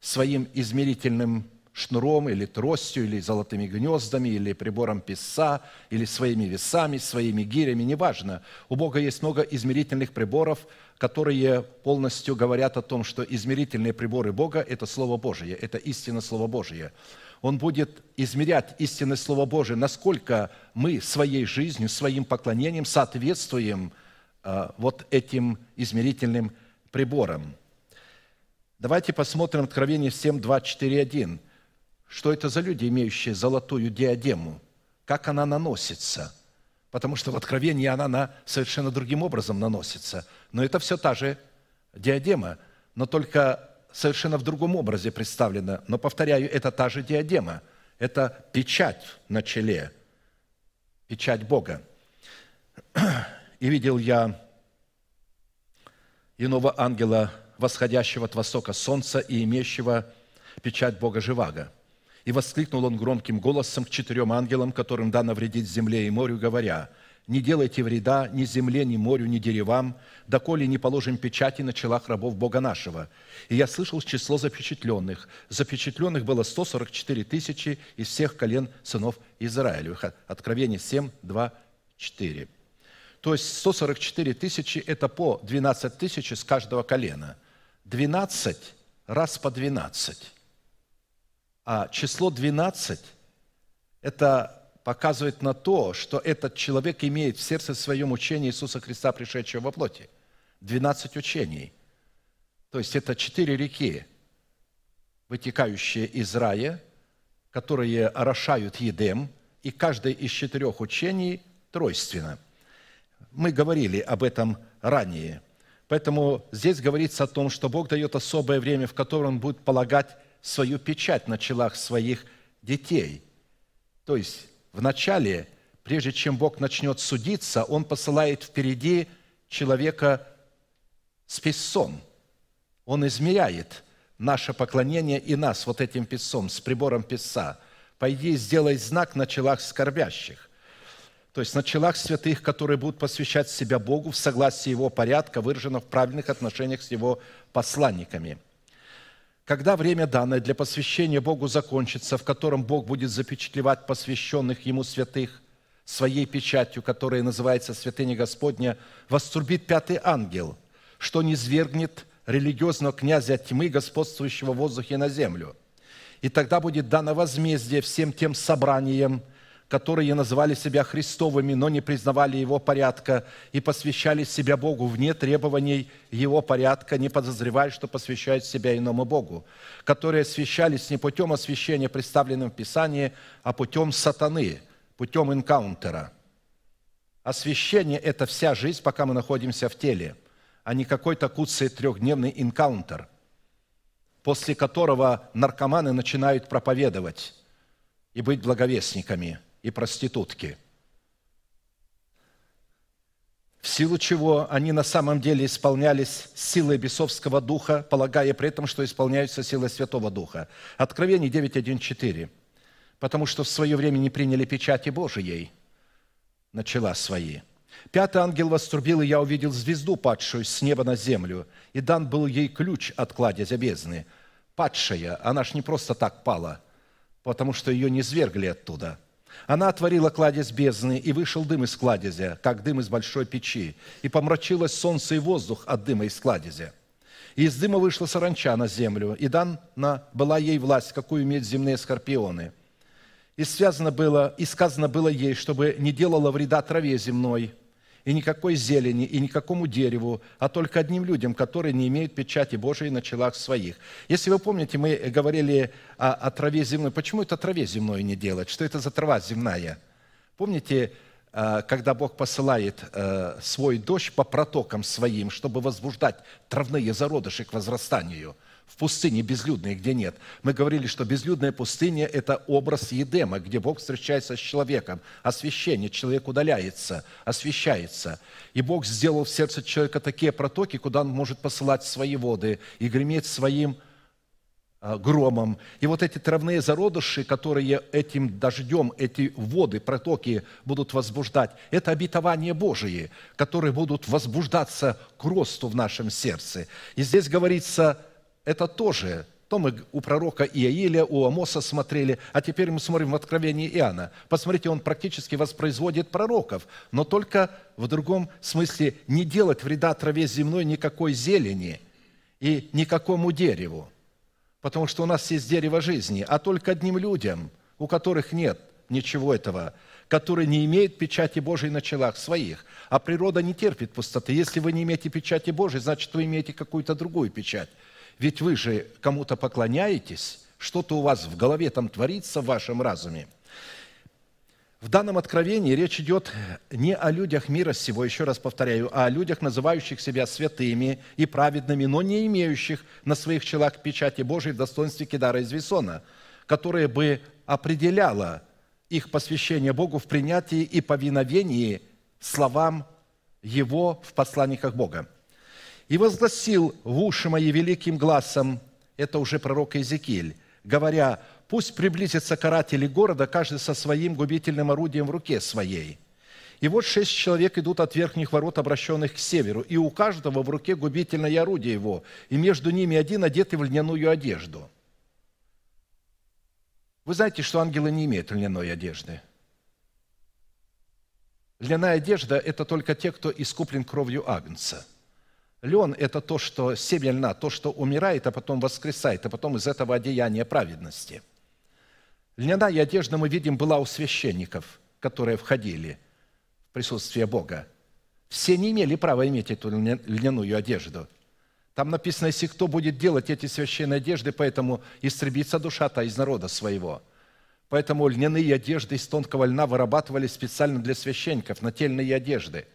своим измерительным шнуром или тростью, или золотыми гнездами, или прибором писа, или своими весами, своими гирями, неважно. У Бога есть много измерительных приборов, которые полностью говорят о том, что измерительные приборы Бога – это Слово Божие, это истина Слова Божие он будет измерять истинное Слово Божие, насколько мы своей жизнью, своим поклонением соответствуем а, вот этим измерительным приборам. Давайте посмотрим Откровение 7, 2, 4, 1. Что это за люди, имеющие золотую диадему? Как она наносится? Потому что в Откровении она на совершенно другим образом наносится. Но это все та же диадема, но только совершенно в другом образе представлена, но, повторяю, это та же диадема, это печать на челе, печать Бога. И видел я иного ангела, восходящего от востока солнца и имеющего печать Бога Живаго. И воскликнул он громким голосом к четырем ангелам, которым дано вредить земле и морю, говоря, «Не делайте вреда ни земле, ни морю, ни деревам, доколе не положим печати на челах рабов Бога нашего». И я слышал число запечатленных. Запечатленных было 144 тысячи из всех колен сынов Израилевых. Откровение 7, 2, 4. То есть 144 тысячи – это по 12 тысяч из каждого колена. 12 раз по 12. А число 12 – это показывает на то, что этот человек имеет в сердце своем учение Иисуса Христа, пришедшего во плоти. 12 учений. То есть это четыре реки, вытекающие из рая, которые орошают Едем, и каждое из четырех учений тройственно – мы говорили об этом ранее. Поэтому здесь говорится о том, что Бог дает особое время, в котором Он будет полагать свою печать на челах своих детей. То есть в начале, прежде чем Бог начнет судиться, Он посылает впереди человека с песцом. Он измеряет наше поклонение и нас вот этим песцом, с прибором песца. Пойди сделай знак на челах скорбящих то есть на челах святых, которые будут посвящать себя Богу в согласии Его порядка, выражено в правильных отношениях с Его посланниками. Когда время данное для посвящения Богу закончится, в котором Бог будет запечатлевать посвященных Ему святых своей печатью, которая называется «Святыня Господня», вострубит пятый ангел, что не свергнет религиозного князя тьмы, господствующего в воздухе на землю. И тогда будет дано возмездие всем тем собраниям, которые называли себя Христовыми, но не признавали Его порядка и посвящали себя Богу вне требований Его порядка, не подозревая, что посвящают себя иному Богу, которые освящались не путем освящения, представленным в Писании, а путем сатаны, путем энкаунтера. Освящение – это вся жизнь, пока мы находимся в теле, а не какой-то куцый трехдневный энкаунтер, после которого наркоманы начинают проповедовать и быть благовестниками – и проститутки. В силу чего они на самом деле исполнялись силой бесовского духа, полагая при этом, что исполняются силой Святого Духа. Откровение 9.1.4. «Потому что в свое время не приняли печати Божией, начала свои». Пятый ангел вострубил, и я увидел звезду, падшую с неба на землю, и дан был ей ключ от кладезя бездны. Падшая, она ж не просто так пала, потому что ее не свергли оттуда – она отворила кладезь бездны, и вышел дым из кладезя, как дым из большой печи, и помрачилось солнце и воздух от дыма из кладезя. И из дыма вышла саранча на землю, и дана была ей власть, какую имеют земные скорпионы. И связано было, и сказано было ей, чтобы не делала вреда траве земной – и никакой зелени, и никакому дереву, а только одним людям, которые не имеют печати Божией на челах своих. Если вы помните, мы говорили о, о траве земной. Почему это траве земной не делать? Что это за трава земная? Помните, а, когда Бог посылает а, свой дождь по протокам своим, чтобы возбуждать травные зародыши к возрастанию – в пустыне безлюдной, где нет. Мы говорили, что безлюдная пустыня – это образ Едема, где Бог встречается с человеком. Освящение, человек удаляется, освящается. И Бог сделал в сердце человека такие протоки, куда он может посылать свои воды и греметь своим а, громом. И вот эти травные зародыши, которые этим дождем, эти воды, протоки будут возбуждать, это обетование Божие, которые будут возбуждаться к росту в нашем сердце. И здесь говорится это тоже, то мы у пророка Иаиля, у Амоса смотрели, а теперь мы смотрим в Откровении Иоанна. Посмотрите, он практически воспроизводит пророков, но только в другом смысле не делать вреда траве земной никакой зелени и никакому дереву, потому что у нас есть дерево жизни, а только одним людям, у которых нет ничего этого, которые не имеют печати Божией на челах своих. А природа не терпит пустоты. Если вы не имеете печати Божией, значит, вы имеете какую-то другую печать. Ведь вы же кому-то поклоняетесь, что-то у вас в голове там творится в вашем разуме. В данном откровении речь идет не о людях мира сего, еще раз повторяю, а о людях, называющих себя святыми и праведными, но не имеющих на своих челах печати Божией в достоинстве Кедара из Весона, которая бы определяла их посвящение Богу в принятии и повиновении словам Его в посланниках Бога. «И возгласил в уши мои великим глазом, это уже пророк Иезекииль, говоря, пусть приблизятся каратели города, каждый со своим губительным орудием в руке своей. И вот шесть человек идут от верхних ворот, обращенных к северу, и у каждого в руке губительное орудие его, и между ними один одетый в льняную одежду. Вы знаете, что ангелы не имеют льняной одежды. Льняная одежда – это только те, кто искуплен кровью Агнца. Лен – это то, что семя льна, то, что умирает, а потом воскресает, а потом из этого одеяния праведности. Льняная одежда, мы видим, была у священников, которые входили – присутствие Бога. Все не имели права иметь эту льняную одежду. Там написано, если кто будет делать эти священные одежды, поэтому истребится душа-то из народа своего. Поэтому льняные одежды из тонкого льна вырабатывали специально для священников, нательные одежды.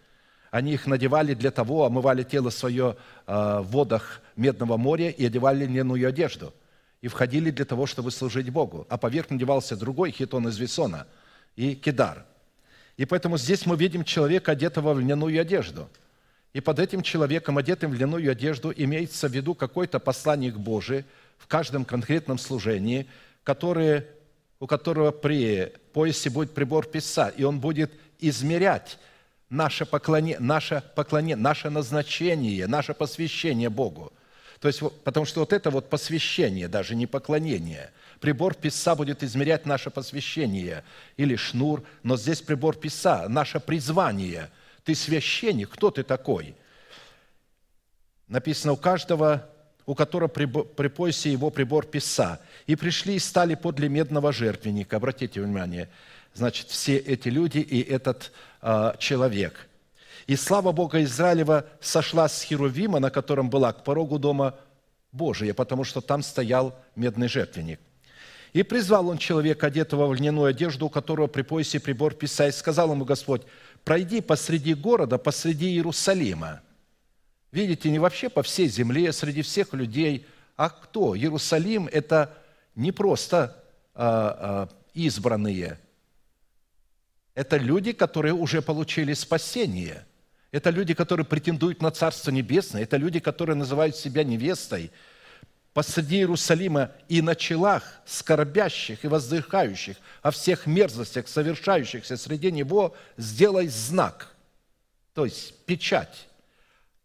Они их надевали для того, омывали тело свое а, в водах Медного моря и одевали льняную одежду. И входили для того, чтобы служить Богу. А поверх надевался другой хитон из весона и кедар – и поэтому здесь мы видим человека, одетого в льняную одежду. И под этим человеком, одетым в льняную одежду, имеется в виду какой-то посланник Божий в каждом конкретном служении, который, у которого при поясе будет прибор писа, и он будет измерять наше поклонение, наше, поклонение, наше назначение, наше посвящение Богу. То есть, потому что вот это вот посвящение, даже не поклонение – Прибор писа будет измерять наше посвящение или шнур, но здесь прибор писа, наше призвание. Ты священник, кто ты такой? Написано, у каждого, у которого при, при поясе его прибор писа. И пришли и стали подле медного жертвенника. Обратите внимание, значит, все эти люди и этот э, человек. И слава Бога Израилева сошла с Херувима, на котором была, к порогу дома Божия, потому что там стоял медный жертвенник – и призвал он человека, одетого в льняную одежду, у которого при поясе прибор писа, и сказал ему Господь, пройди посреди города, посреди Иерусалима. Видите, не вообще по всей земле, среди всех людей, а кто? Иерусалим – это не просто а, а, избранные, это люди, которые уже получили спасение. Это люди, которые претендуют на Царство Небесное. Это люди, которые называют себя невестой – посреди Иерусалима и на челах скорбящих и воздыхающих о всех мерзостях, совершающихся среди него, сделай знак, то есть печать.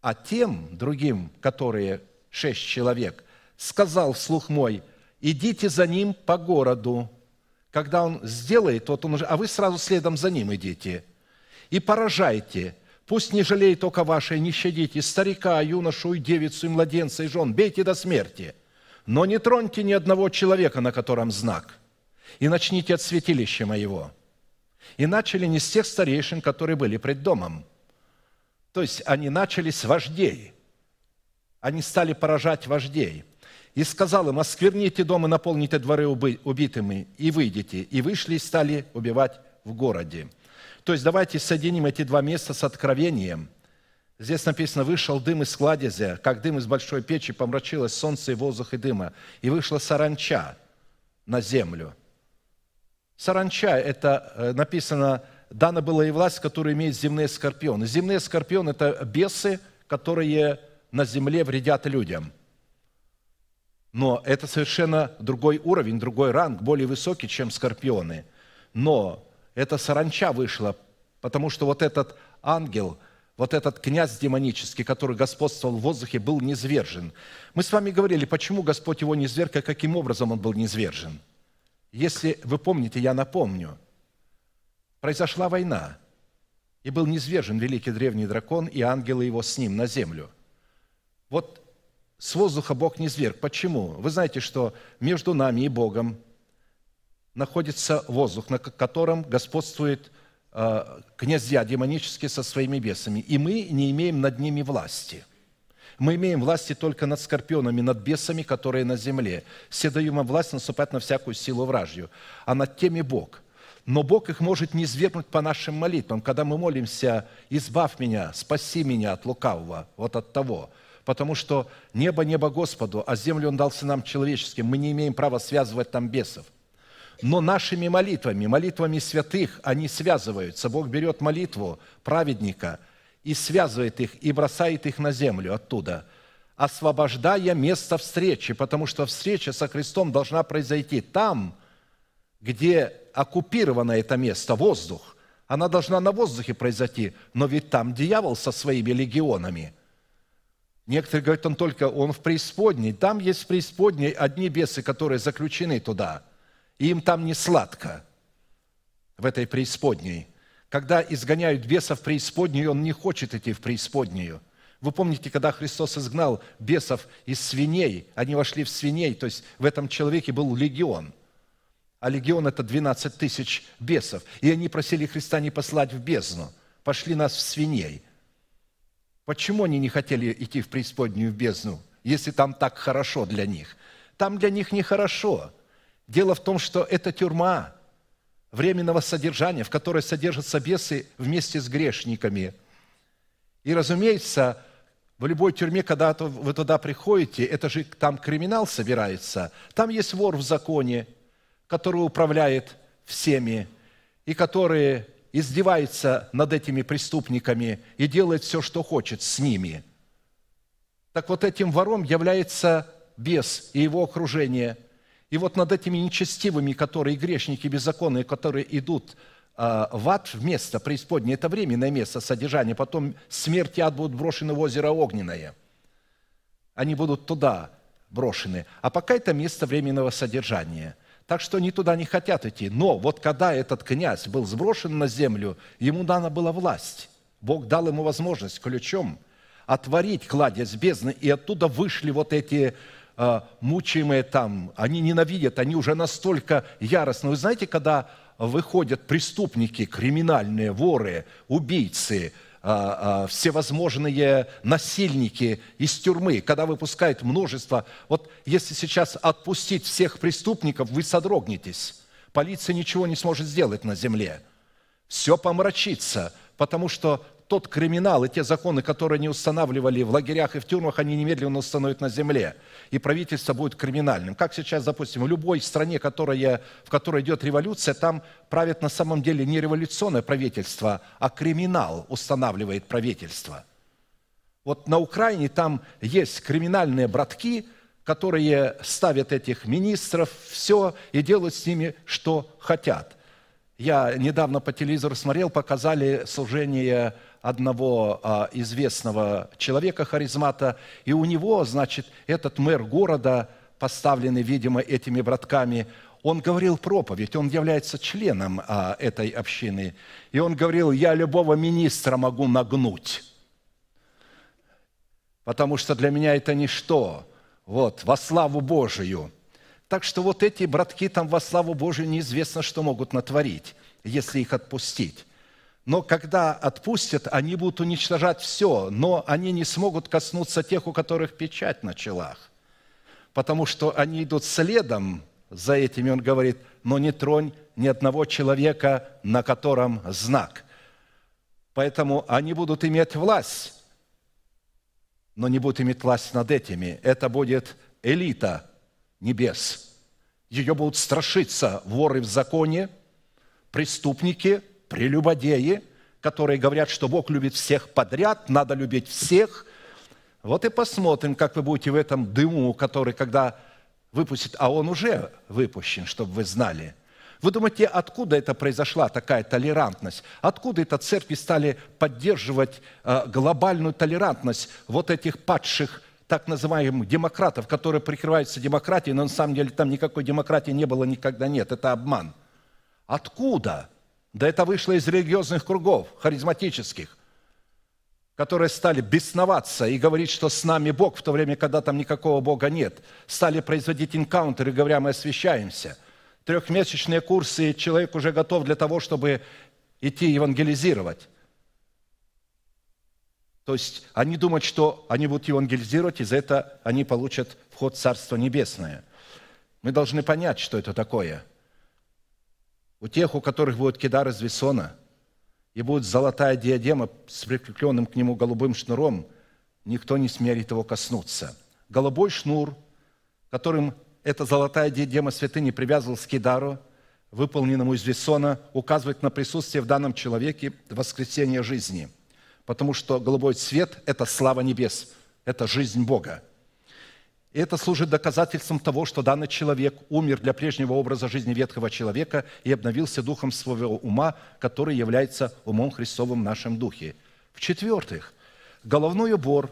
А тем другим, которые шесть человек, сказал вслух мой, идите за ним по городу. Когда он сделает, вот он уже, а вы сразу следом за ним идите. И поражайте, пусть не жалеет только ваше, не щадите старика, юношу, и девицу, и младенца, и жен, бейте до смерти но не троньте ни одного человека, на котором знак, и начните от святилища моего». И начали не с тех старейшин, которые были пред домом. То есть они начали с вождей. Они стали поражать вождей. И сказал им, оскверните дом и наполните дворы убитыми, и выйдите. И вышли и стали убивать в городе. То есть давайте соединим эти два места с откровением – Здесь написано, вышел дым из кладезя, как дым из большой печи, помрачилось солнце и воздух и дыма, и вышла саранча на землю. Саранча – это э, написано, дана была и власть, которую имеет земные скорпионы. Земные скорпионы – это бесы, которые на земле вредят людям. Но это совершенно другой уровень, другой ранг, более высокий, чем скорпионы. Но эта саранча вышла, потому что вот этот ангел – вот этот князь демонический, который господствовал в воздухе, был низвержен. Мы с вами говорили, почему Господь его низверг, и каким образом он был низвержен. Если вы помните, я напомню, произошла война, и был низвержен великий древний дракон и ангелы его с ним на землю. Вот с воздуха Бог низверг. Почему? Вы знаете, что между нами и Богом находится воздух, на котором господствует Э, князья демонические со своими бесами, и мы не имеем над ними власти. Мы имеем власти только над скорпионами, над бесами, которые на земле. Все даем им власть наступать на всякую силу вражью, а над теми Бог. Но Бог их может не свергнуть по нашим молитвам, когда мы молимся «Избавь меня, спаси меня от лукавого», вот от того. Потому что небо – небо Господу, а землю Он дал нам человеческим. Мы не имеем права связывать там бесов – Но нашими молитвами, молитвами святых, они связываются. Бог берет молитву праведника и связывает их, и бросает их на землю оттуда, освобождая место встречи, потому что встреча со Христом должна произойти там, где оккупировано это место, воздух. Она должна на воздухе произойти, но ведь там дьявол со своими легионами. Некоторые говорят, он только, он в преисподней. Там есть в преисподней одни бесы, которые заключены туда – и им там не сладко в этой преисподней. Когда изгоняют бесов в преисподнюю, он не хочет идти в преисподнюю. Вы помните, когда Христос изгнал бесов из свиней, они вошли в свиней, то есть в этом человеке был легион. А легион – это 12 тысяч бесов. И они просили Христа не послать в бездну. Пошли нас в свиней. Почему они не хотели идти в преисподнюю в бездну, если там так хорошо для них? Там для них нехорошо. Дело в том, что это тюрьма временного содержания, в которой содержатся бесы вместе с грешниками. И, разумеется, в любой тюрьме, когда вы туда приходите, это же там криминал собирается. Там есть вор в законе, который управляет всеми, и который издевается над этими преступниками и делает все, что хочет с ними. Так вот этим вором является бес и его окружение – и вот над этими нечестивыми, которые грешники беззаконные, которые идут а, в ад вместо преисподней, это временное место содержания, потом смерть и ад будут брошены в озеро Огненное. Они будут туда брошены. А пока это место временного содержания. Так что они туда не хотят идти. Но вот когда этот князь был сброшен на землю, ему дана была власть. Бог дал ему возможность ключом отворить кладезь бездны, и оттуда вышли вот эти а, мучаемые там, они ненавидят, они уже настолько яростны. Вы знаете, когда выходят преступники, криминальные, воры, убийцы, всевозможные насильники из тюрьмы, когда выпускают множество. Вот если сейчас отпустить всех преступников, вы содрогнетесь. Полиция ничего не сможет сделать на земле. Все помрачится, потому что тот криминал и те законы, которые они устанавливали в лагерях и в тюрьмах, они немедленно установят на земле. И правительство будет криминальным. Как сейчас, допустим, в любой стране, которая, в которой идет революция, там правит на самом деле не революционное правительство, а криминал устанавливает правительство. Вот на Украине там есть криминальные братки, которые ставят этих министров, все, и делают с ними, что хотят. Я недавно по телевизору смотрел, показали служение одного а, известного человека, харизмата, и у него, значит, этот мэр города, поставленный, видимо, этими братками, он говорил проповедь, он является членом а, этой общины, и он говорил, я любого министра могу нагнуть, потому что для меня это ничто, вот, во славу Божию. Так что вот эти братки там во славу Божию неизвестно, что могут натворить, если их отпустить. Но когда отпустят, они будут уничтожать все, но они не смогут коснуться тех, у которых печать на челах. Потому что они идут следом за этими, он говорит, но не тронь ни одного человека, на котором знак. Поэтому они будут иметь власть, но не будут иметь власть над этими. Это будет элита небес. Ее будут страшиться воры в законе, преступники – прелюбодеи, которые говорят, что Бог любит всех подряд, надо любить всех. Вот и посмотрим, как вы будете в этом дыму, который, когда выпустит, а он уже выпущен, чтобы вы знали. Вы думаете, откуда это произошла такая толерантность? Откуда это церкви стали поддерживать э, глобальную толерантность вот этих падших так называемых демократов, которые прикрываются демократией, но на самом деле там никакой демократии не было, никогда нет. Это обман. Откуда? Да это вышло из религиозных кругов, харизматических, которые стали бесноваться и говорить, что с нами Бог, в то время, когда там никакого Бога нет. Стали производить инкаунтеры, говоря, мы освящаемся. Трехмесячные курсы, и человек уже готов для того, чтобы идти евангелизировать. То есть они думают, что они будут евангелизировать, и за это они получат вход в Царство Небесное. Мы должны понять, что это такое – у тех, у которых будет кидар из весона, и будет золотая диадема с прикрепленным к нему голубым шнуром, никто не смеет его коснуться. Голубой шнур, которым эта золотая диадема святыни привязывалась к кидару, выполненному из весона, указывает на присутствие в данном человеке воскресения жизни, потому что голубой цвет – это слава небес, это жизнь Бога. Это служит доказательством того, что данный человек умер для прежнего образа жизни ветхого человека и обновился духом своего ума, который является умом Христовым в нашем духе. В-четвертых, головной убор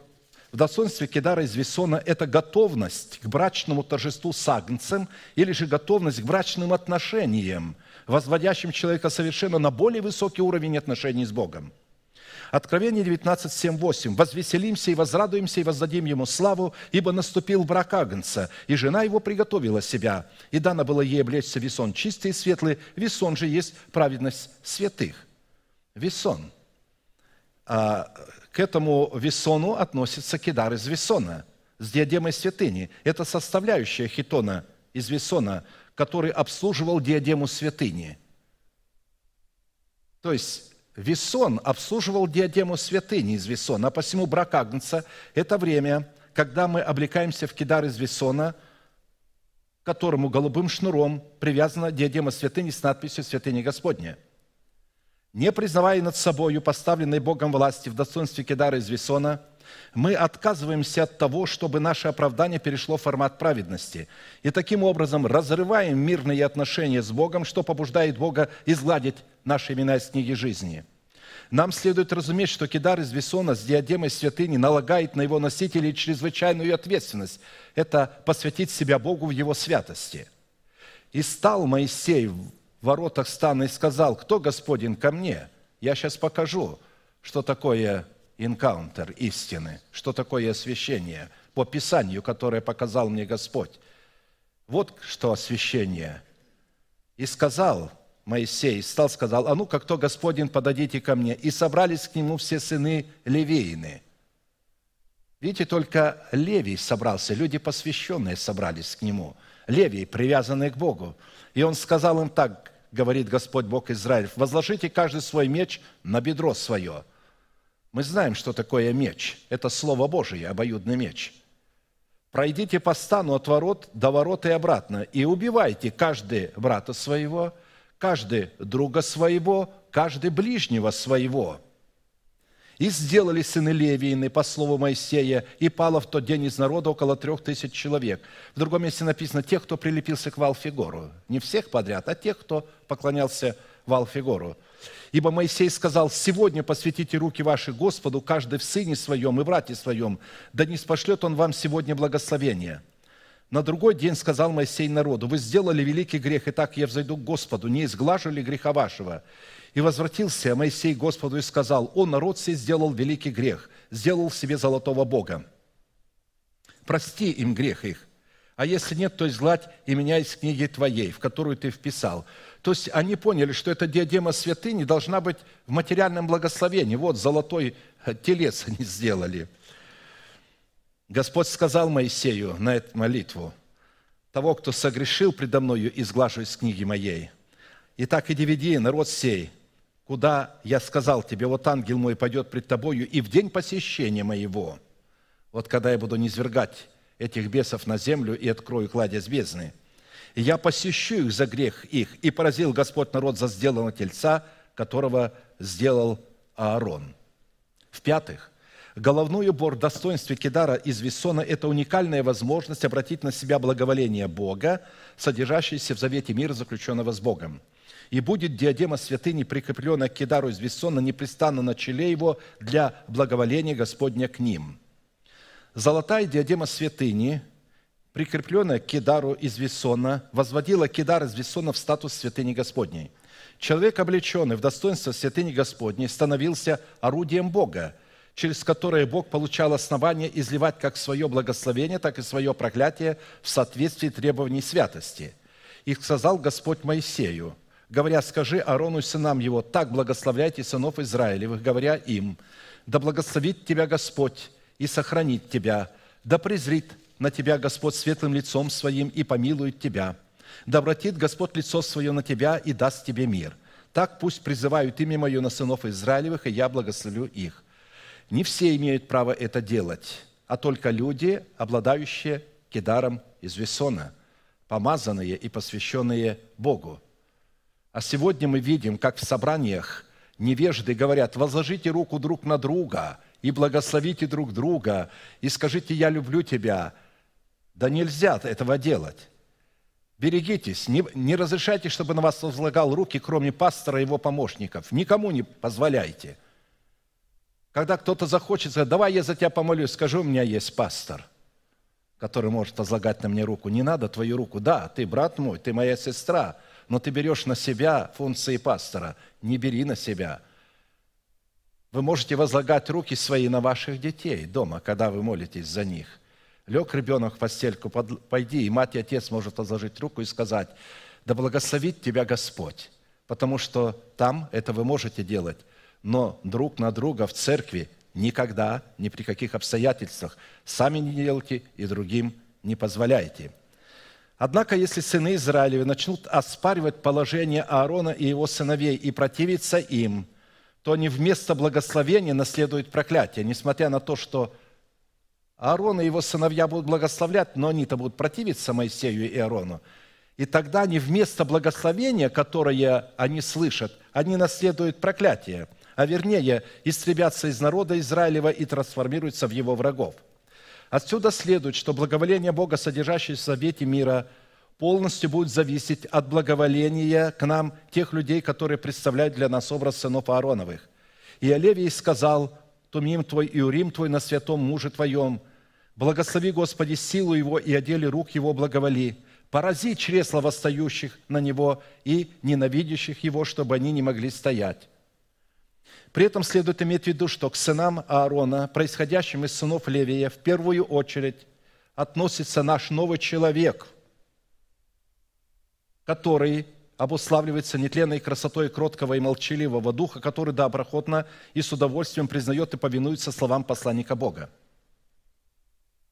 в достоинстве Кедара из Весона – это готовность к брачному торжеству с агнцем или же готовность к брачным отношениям, возводящим человека совершенно на более высокий уровень отношений с Богом – Откровение 19, 7, 8. «Возвеселимся и возрадуемся, и воздадим Ему славу, ибо наступил брак Агнца, и жена Его приготовила себя, и дано было ей облечься весон чистый и светлый, весон же есть праведность святых». Весон. А к этому весону относится кидар из весона с диадемой святыни. Это составляющая хитона из весона, который обслуживал диадему святыни. То есть Весон обслуживал диадему святыни из Весона, а посему брак Агнца – это время, когда мы облекаемся в кидар из Весона, к которому голубым шнуром привязана диадема святыни с надписью «Святыня Господня». Не признавая над собою поставленной Богом власти в достоинстве кидара из Весона – мы отказываемся от того, чтобы наше оправдание перешло в формат праведности. И таким образом разрываем мирные отношения с Богом, что побуждает Бога изгладить наши имена из книги жизни. Нам следует разуметь, что кидар из Весона с диадемой святыни налагает на его носителей чрезвычайную ответственность. Это посвятить себя Богу в его святости. «И стал Моисей в воротах стана и сказал, кто Господин ко мне? Я сейчас покажу, что такое энкаунтер истины, что такое освящение по Писанию, которое показал мне Господь. Вот что освящение. И сказал Моисей, стал, сказал, а ну, как кто Господин, подойдите ко мне. И собрались к нему все сыны Левеины. Видите, только Левий собрался, люди посвященные собрались к нему. Левий, привязанный к Богу. И он сказал им так, говорит Господь Бог Израиль, возложите каждый свой меч на бедро свое – мы знаем, что такое меч. Это Слово Божие, обоюдный меч. Пройдите по стану от ворот до ворот и обратно, и убивайте каждый брата своего, каждый друга своего, каждый ближнего своего. И сделали сыны Левиины по слову Моисея, и пало в тот день из народа около трех тысяч человек. В другом месте написано, тех, кто прилепился к Валфигору. Не всех подряд, а тех, кто поклонялся Валфигору. Ибо Моисей сказал, сегодня посвятите руки ваши Господу, каждый в сыне своем и брате своем, да не спошлет он вам сегодня благословения. На другой день сказал Моисей народу, вы сделали великий грех, и так я взойду к Господу, не изглажу ли греха вашего? И возвратился Моисей к Господу и сказал, он, народ сей, сделал великий грех, сделал себе золотого Бога. Прости им грех их, а если нет, то изгладь и меня из книги твоей, в которую ты вписал. То есть они поняли, что эта диадема святыни должна быть в материальном благословении. Вот золотой телец (laughs) они сделали. Господь сказал Моисею на эту молитву, того, кто согрешил предо мною, изглажу из книги моей. Итак, иди веди народ сей, куда я сказал тебе, вот ангел мой пойдет пред тобою, и в день посещения моего, вот когда я буду низвергать этих бесов на землю и открою кладезь бездны. Я посещу их за грех их, и поразил Господь народ за сделанного тельца, которого сделал Аарон. В-пятых, головной убор в достоинстве Кедара из Вессона – это уникальная возможность обратить на себя благоволение Бога, содержащееся в завете мира, заключенного с Богом. И будет диадема святыни, прикрепленная к Кедару из Вессона, непрестанно на челе его для благоволения Господня к ним – Золотая диадема святыни, прикрепленная к Кедару из Весона, возводила Кедар из Весона в статус святыни Господней. Человек, облеченный в достоинство святыни Господней, становился орудием Бога, через которое Бог получал основание изливать как свое благословение, так и свое проклятие в соответствии требований святости. И сказал Господь Моисею, говоря, скажи Аарону и сынам его, так благословляйте сынов Израилевых, говоря им, да благословит тебя Господь, и сохранит тебя. Да презрит на тебя Господь светлым лицом своим и помилует тебя. Да обратит Господь лицо свое на тебя и даст тебе мир. Так пусть призывают имя Мое на сынов Израилевых, и я благословлю их. Не все имеют право это делать, а только люди, обладающие кедаром из Весона, помазанные и посвященные Богу. А сегодня мы видим, как в собраниях невежды говорят, возложите руку друг на друга и благословите друг друга, и скажите, я люблю тебя. Да нельзя этого делать. Берегитесь, не, не разрешайте, чтобы на вас возлагал руки, кроме пастора и его помощников. Никому не позволяйте. Когда кто-то захочет сказать, давай я за тебя помолюсь, скажу, у меня есть пастор, который может возлагать на мне руку. Не надо твою руку. Да, ты брат мой, ты моя сестра, но ты берешь на себя функции пастора. Не бери на себя. Вы можете возлагать руки свои на ваших детей дома, когда вы молитесь за них – Лег ребенок в постельку, пойди, и мать и отец может возложить руку и сказать, да благословит тебя Господь, потому что там это вы можете делать, но друг на друга в церкви никогда, ни при каких обстоятельствах сами не делайте и другим не позволяйте. Однако, если сыны Израилевы начнут оспаривать положение Аарона и его сыновей и противиться им, то они вместо благословения наследуют проклятие, несмотря на то, что Аарон и его сыновья будут благословлять, но они-то будут противиться Моисею и Аарону. И тогда они вместо благословения, которое они слышат, они наследуют проклятие, а вернее, истребятся из народа Израилева и трансформируются в его врагов. Отсюда следует, что благоволение Бога, содержащееся в Завете мира, полностью будет зависеть от благоволения к нам тех людей, которые представляют для нас образ сынов Аароновых. И Олевий сказал, Тумим твой и Урим твой на святом муже твоем. Благослови, Господи, силу его и одели рук его благоволи. Порази чресла восстающих на него и ненавидящих его, чтобы они не могли стоять. При этом следует иметь в виду, что к сынам Аарона, происходящим из сынов Левия, в первую очередь относится наш новый человек, который обуславливается нетленной красотой кроткого и молчаливого духа, который доброхотно и с удовольствием признает и повинуется словам посланника Бога.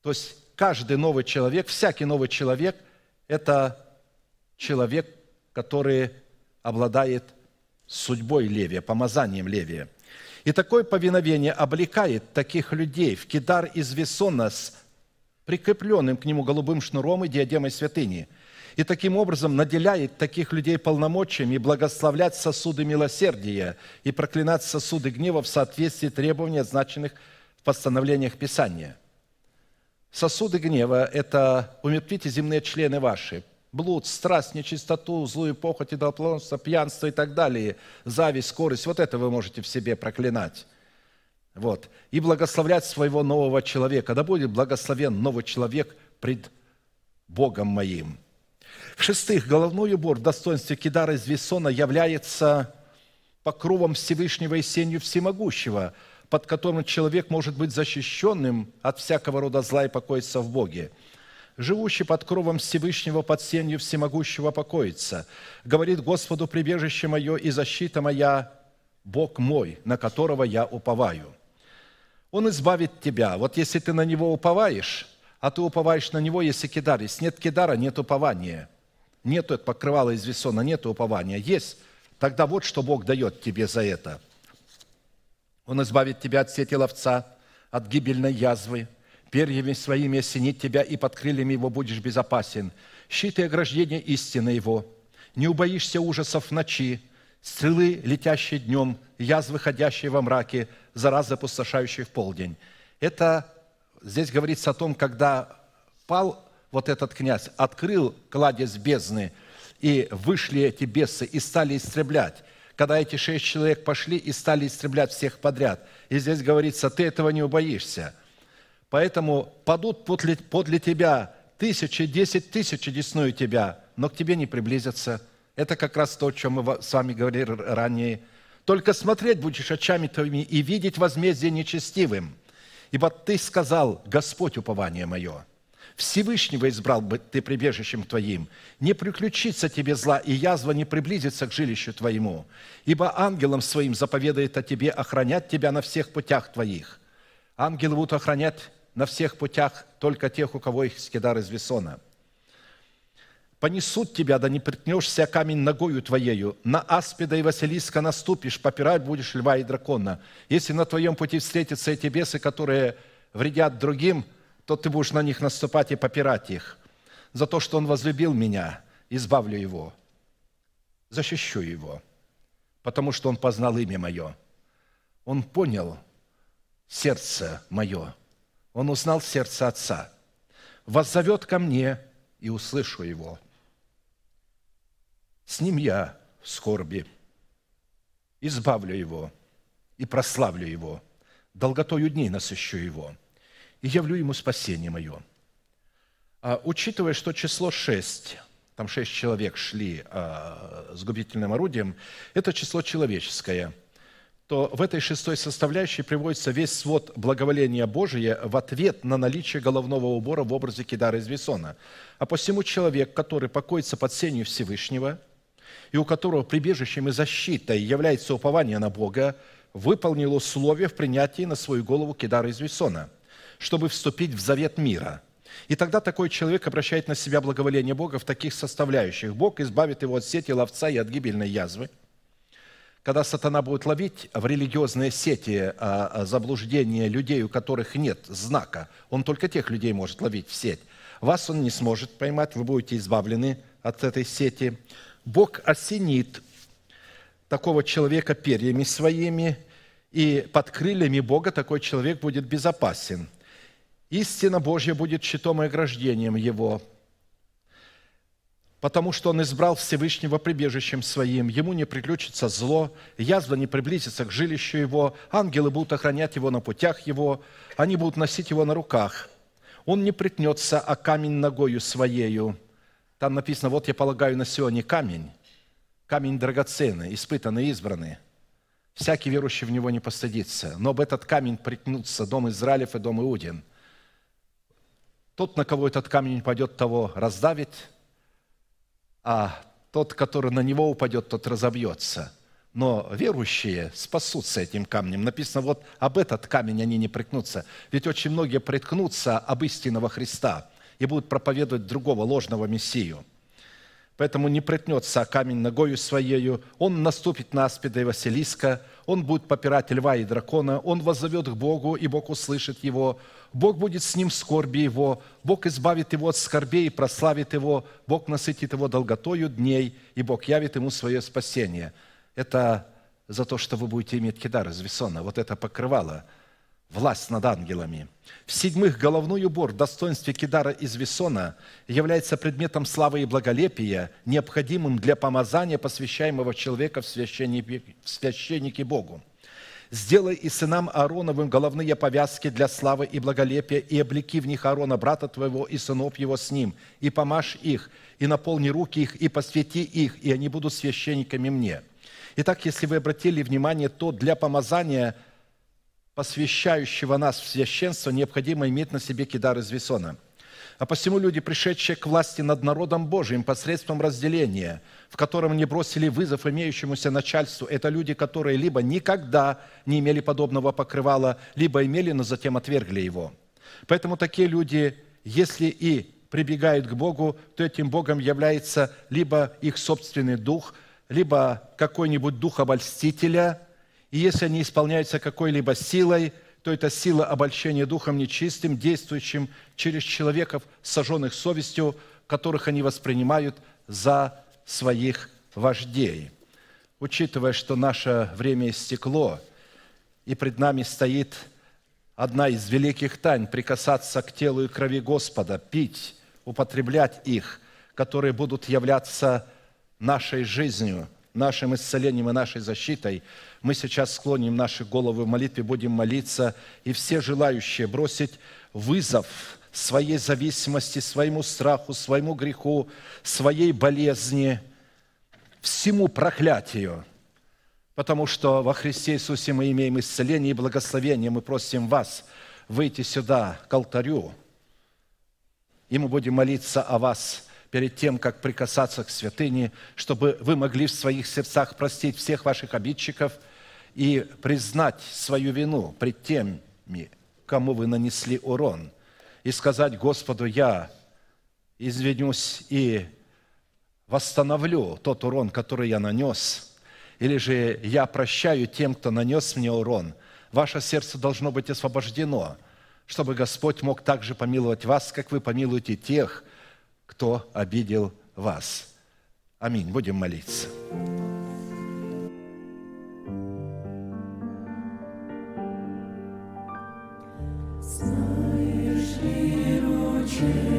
То есть каждый новый человек, всякий новый человек – это человек, который обладает судьбой Левия, помазанием Левия. И такое повиновение облекает таких людей в кидар из весона с прикрепленным к нему голубым шнуром и диадемой святыни – и таким образом наделяет таких людей полномочиями благословлять сосуды милосердия и проклинать сосуды гнева в соответствии требований, означенных в постановлениях Писания. Сосуды гнева – это умертвите земные члены ваши, блуд, страсть, нечистоту, злую похоть, идолоплотство, пьянство и так далее, зависть, скорость. Вот это вы можете в себе проклинать. Вот. И благословлять своего нового человека. Да будет благословен новый человек пред Богом моим – в-шестых, головной убор в достоинстве Кидара из Вессона является покровом Всевышнего и сенью Всемогущего, под которым человек может быть защищенным от всякого рода зла и покоиться в Боге. Живущий под кровом Всевышнего, под сенью Всемогущего покоится. Говорит Господу, прибежище мое и защита моя, Бог мой, на которого я уповаю. Он избавит тебя. Вот если ты на Него уповаешь, а ты уповаешь на Него, если кидар. Если нет кидара, нет упования – нету покрывала из весона, нету упования. Есть, тогда вот что Бог дает тебе за это. Он избавит тебя от сети ловца, от гибельной язвы, перьями своими осенит тебя, и под крыльями его будешь безопасен. Щит и ограждение истины его. Не убоишься ужасов ночи, стрелы, летящие днем, язвы, ходящие во мраке, зараз опустошающий в полдень. Это здесь говорится о том, когда пал вот этот князь открыл кладезь бездны, и вышли эти бесы и стали истреблять. Когда эти шесть человек пошли и стали истреблять всех подряд. И здесь говорится, ты этого не убоишься. Поэтому падут подле, подле тебя тысячи, десять тысяч десную тебя, но к тебе не приблизятся. Это как раз то, о чем мы с вами говорили ранее. Только смотреть будешь очами твоими и видеть возмездие нечестивым. Ибо ты сказал, Господь упование мое – Всевышнего избрал бы ты прибежищем твоим. Не приключится тебе зла, и язва не приблизится к жилищу твоему. Ибо ангелам своим заповедает о тебе охранять тебя на всех путях твоих. Ангелы будут охранять на всех путях только тех, у кого их скидар из весона. Понесут тебя, да не приткнешься камень ногою твоею. На аспида и василиска наступишь, попирать будешь льва и дракона. Если на твоем пути встретятся эти бесы, которые вредят другим – то ты будешь на них наступать и попирать их. За то, что он возлюбил меня, избавлю его. защищу его, потому что он познал имя мое. Он понял сердце мое. Он узнал сердце Отца. Воззовет ко мне, и услышу его. С ним я в скорби. Избавлю его и прославлю его. Долготою дней насыщу его и явлю ему спасение мое. А, учитывая, что число шесть, там шесть человек шли а, с губительным орудием, это число человеческое – то в этой шестой составляющей приводится весь свод благоволения Божия в ответ на наличие головного убора в образе Кедара из Весона. А посему человек, который покоится под сенью Всевышнего, и у которого прибежищем и защитой является упование на Бога, выполнил условия в принятии на свою голову Кедара из Весона, чтобы вступить в завет мира – и тогда такой человек обращает на себя благоволение Бога в таких составляющих. Бог избавит его от сети ловца и от гибельной язвы – когда сатана будет ловить в религиозные сети а, а, заблуждения людей, у которых нет знака, он только тех людей может ловить в сеть. Вас он не сможет поймать, вы будете избавлены от этой сети. Бог осенит такого человека перьями своими, и под крыльями Бога такой человек будет безопасен. Истина Божья будет щитом и ограждением его – потому что он избрал Всевышнего прибежищем своим, ему не приключится зло, язва не приблизится к жилищу его, ангелы будут охранять его на путях его, они будут носить его на руках. Он не притнется, а камень ногою своею. Там написано, вот я полагаю на Сионе камень, камень драгоценный, испытанный, избранный. Всякий верующий в него не постыдится. Но об этот камень притнутся дом Израилев и дом Иудин. Тот, на кого этот камень пойдет, того раздавит – а тот, который на него упадет, тот разобьется. Но верующие спасутся этим камнем. Написано, вот об этот камень они не приткнутся. Ведь очень многие приткнутся об истинного Христа и будут проповедовать другого ложного Мессию. Поэтому не притнется камень ногою своею, он наступит на аспида и Василиска, он будет попирать льва и дракона, он воззовет к Богу, и Бог услышит его, Бог будет с ним в скорби его, Бог избавит его от скорбей и прославит его, Бог насытит его долготою дней, и Бог явит ему свое спасение. Это за то, что вы будете иметь кидар из Весона. Вот это покрывало власть над ангелами. В-седьмых, головной убор в достоинстве кидара из Весона является предметом славы и благолепия, необходимым для помазания посвящаемого человека в священнике, в священнике Богу. Сделай и сынам Аароновым головные повязки для славы и благолепия, и облеки в них Аарона, брата твоего, и сынов его с ним, и помажь их, и наполни руки их, и посвяти их, и они будут священниками мне». Итак, если вы обратили внимание, то для помазания, посвящающего нас в священство, необходимо иметь на себе кидар из весона – а посему люди, пришедшие к власти над народом Божиим посредством разделения, в котором не бросили вызов имеющемуся начальству, это люди, которые либо никогда не имели подобного покрывала, либо имели, но затем отвергли его. Поэтому такие люди, если и прибегают к Богу, то этим Богом является либо их собственный дух, либо какой-нибудь дух обольстителя, и если они исполняются какой-либо силой – то это сила обольщения духом нечистым, действующим через человеков, сожженных совестью, которых они воспринимают за своих вождей. Учитывая, что наше время истекло, и пред нами стоит одна из великих тайн – прикасаться к телу и крови Господа, пить, употреблять их, которые будут являться нашей жизнью, нашим исцелением и нашей защитой – мы сейчас склоним наши головы в молитве, будем молиться, и все желающие бросить вызов своей зависимости, своему страху, своему греху, своей болезни, всему проклятию, потому что во Христе Иисусе мы имеем исцеление и благословение. Мы просим вас выйти сюда, к алтарю, и мы будем молиться о вас перед тем, как прикасаться к святыне, чтобы вы могли в своих сердцах простить всех ваших обидчиков – и признать свою вину пред теми, кому вы нанесли урон, и сказать Господу, я извинюсь и восстановлю тот урон, который я нанес, или же я прощаю тем, кто нанес мне урон. Ваше сердце должно быть освобождено, чтобы Господь мог также помиловать вас, как вы помилуете тех, кто обидел вас. Аминь. Будем молиться. 是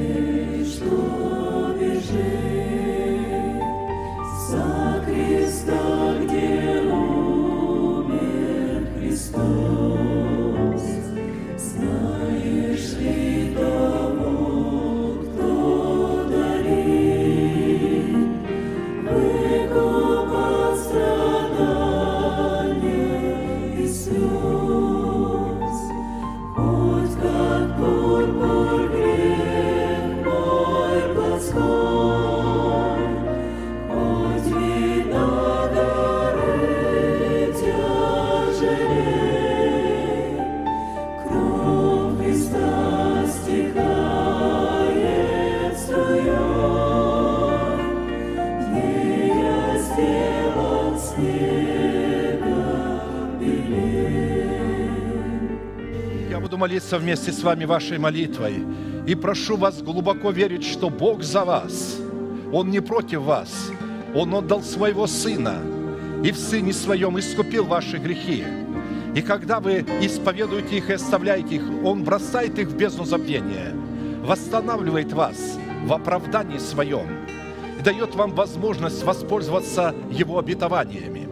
молиться вместе с вами вашей молитвой. И прошу вас глубоко верить, что Бог за вас. Он не против вас. Он отдал своего Сына. И в Сыне Своем искупил ваши грехи. И когда вы исповедуете их и оставляете их, Он бросает их в бездну забвения, восстанавливает вас в оправдании своем и дает вам возможность воспользоваться Его обетованиями.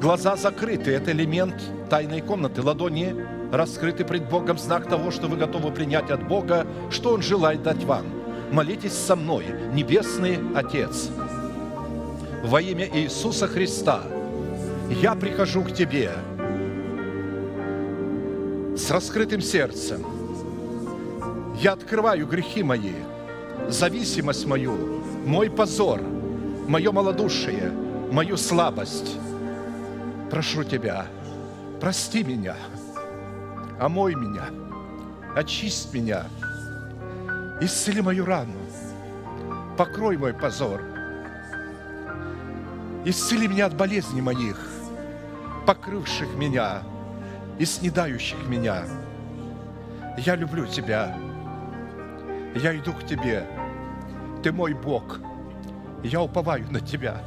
Глаза закрыты – это элемент тайной комнаты. Ладони раскрыты пред Богом, знак того, что вы готовы принять от Бога, что Он желает дать вам. Молитесь со мной, Небесный Отец. Во имя Иисуса Христа я прихожу к Тебе с раскрытым сердцем. Я открываю грехи мои, зависимость мою, мой позор, мое малодушие, мою слабость. Прошу Тебя, прости меня, омой меня, очисть меня, исцели мою рану, покрой мой позор, исцели меня от болезней моих, покрывших меня и снедающих меня. Я люблю Тебя, я иду к Тебе, Ты мой Бог, я уповаю на Тебя.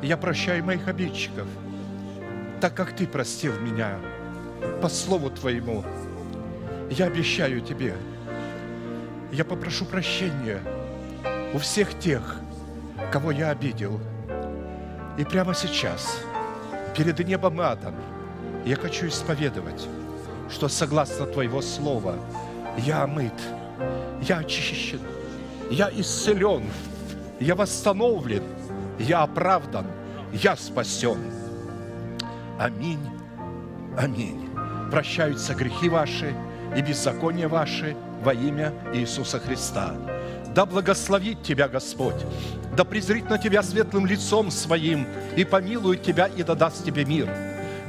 Я прощаю моих обидчиков, так как Ты простил меня по Слову Твоему. Я обещаю Тебе, я попрошу прощения у всех тех, кого я обидел. И прямо сейчас, перед небом и адом, я хочу исповедовать, что согласно Твоего Слова я омыт, я очищен, я исцелен, я восстановлен, я оправдан, я спасен. Аминь, аминь. Прощаются грехи ваши и беззакония ваши во имя Иисуса Христа. Да благословит тебя Господь, да презрит на тебя светлым лицом своим и помилует тебя и да даст тебе мир.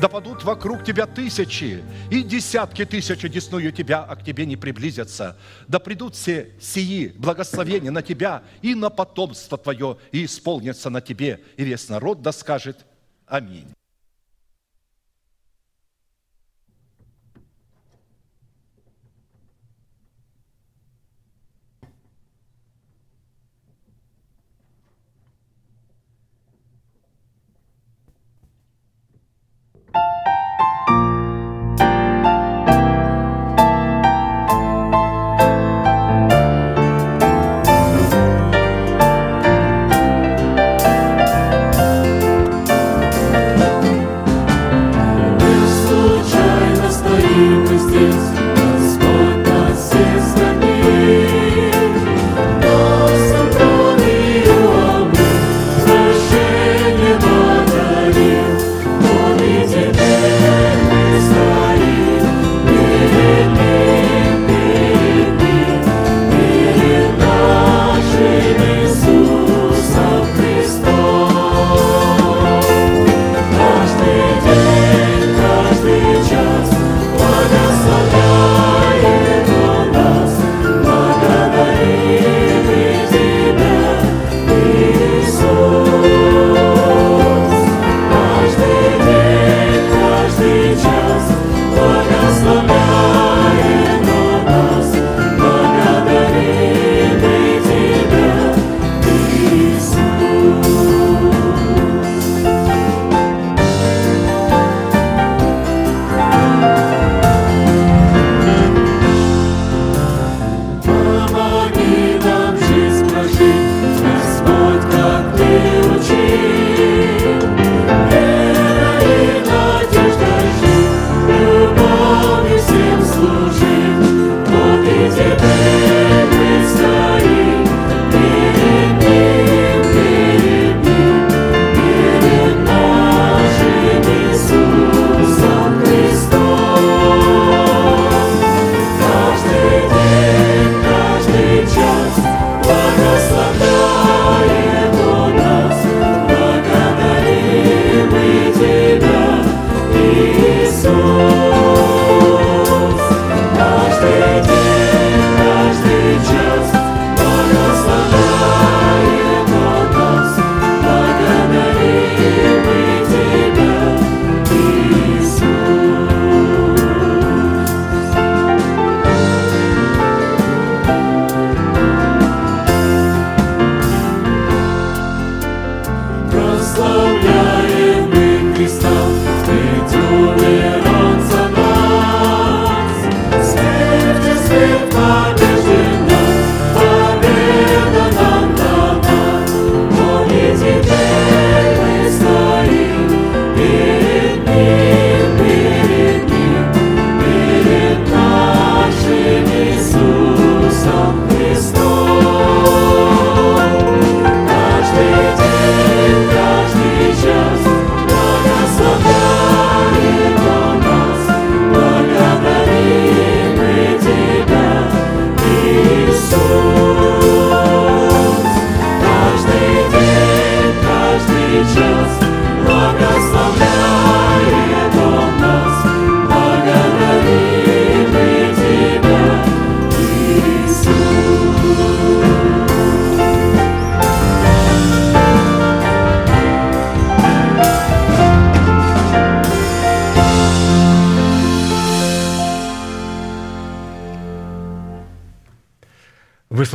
Да падут вокруг тебя тысячи и десятки тысяч одесную тебя, а к тебе не приблизятся. Да придут все сии благословения на тебя и на потомство твое, и исполнятся на тебе. И весь народ да скажет Аминь. resistance.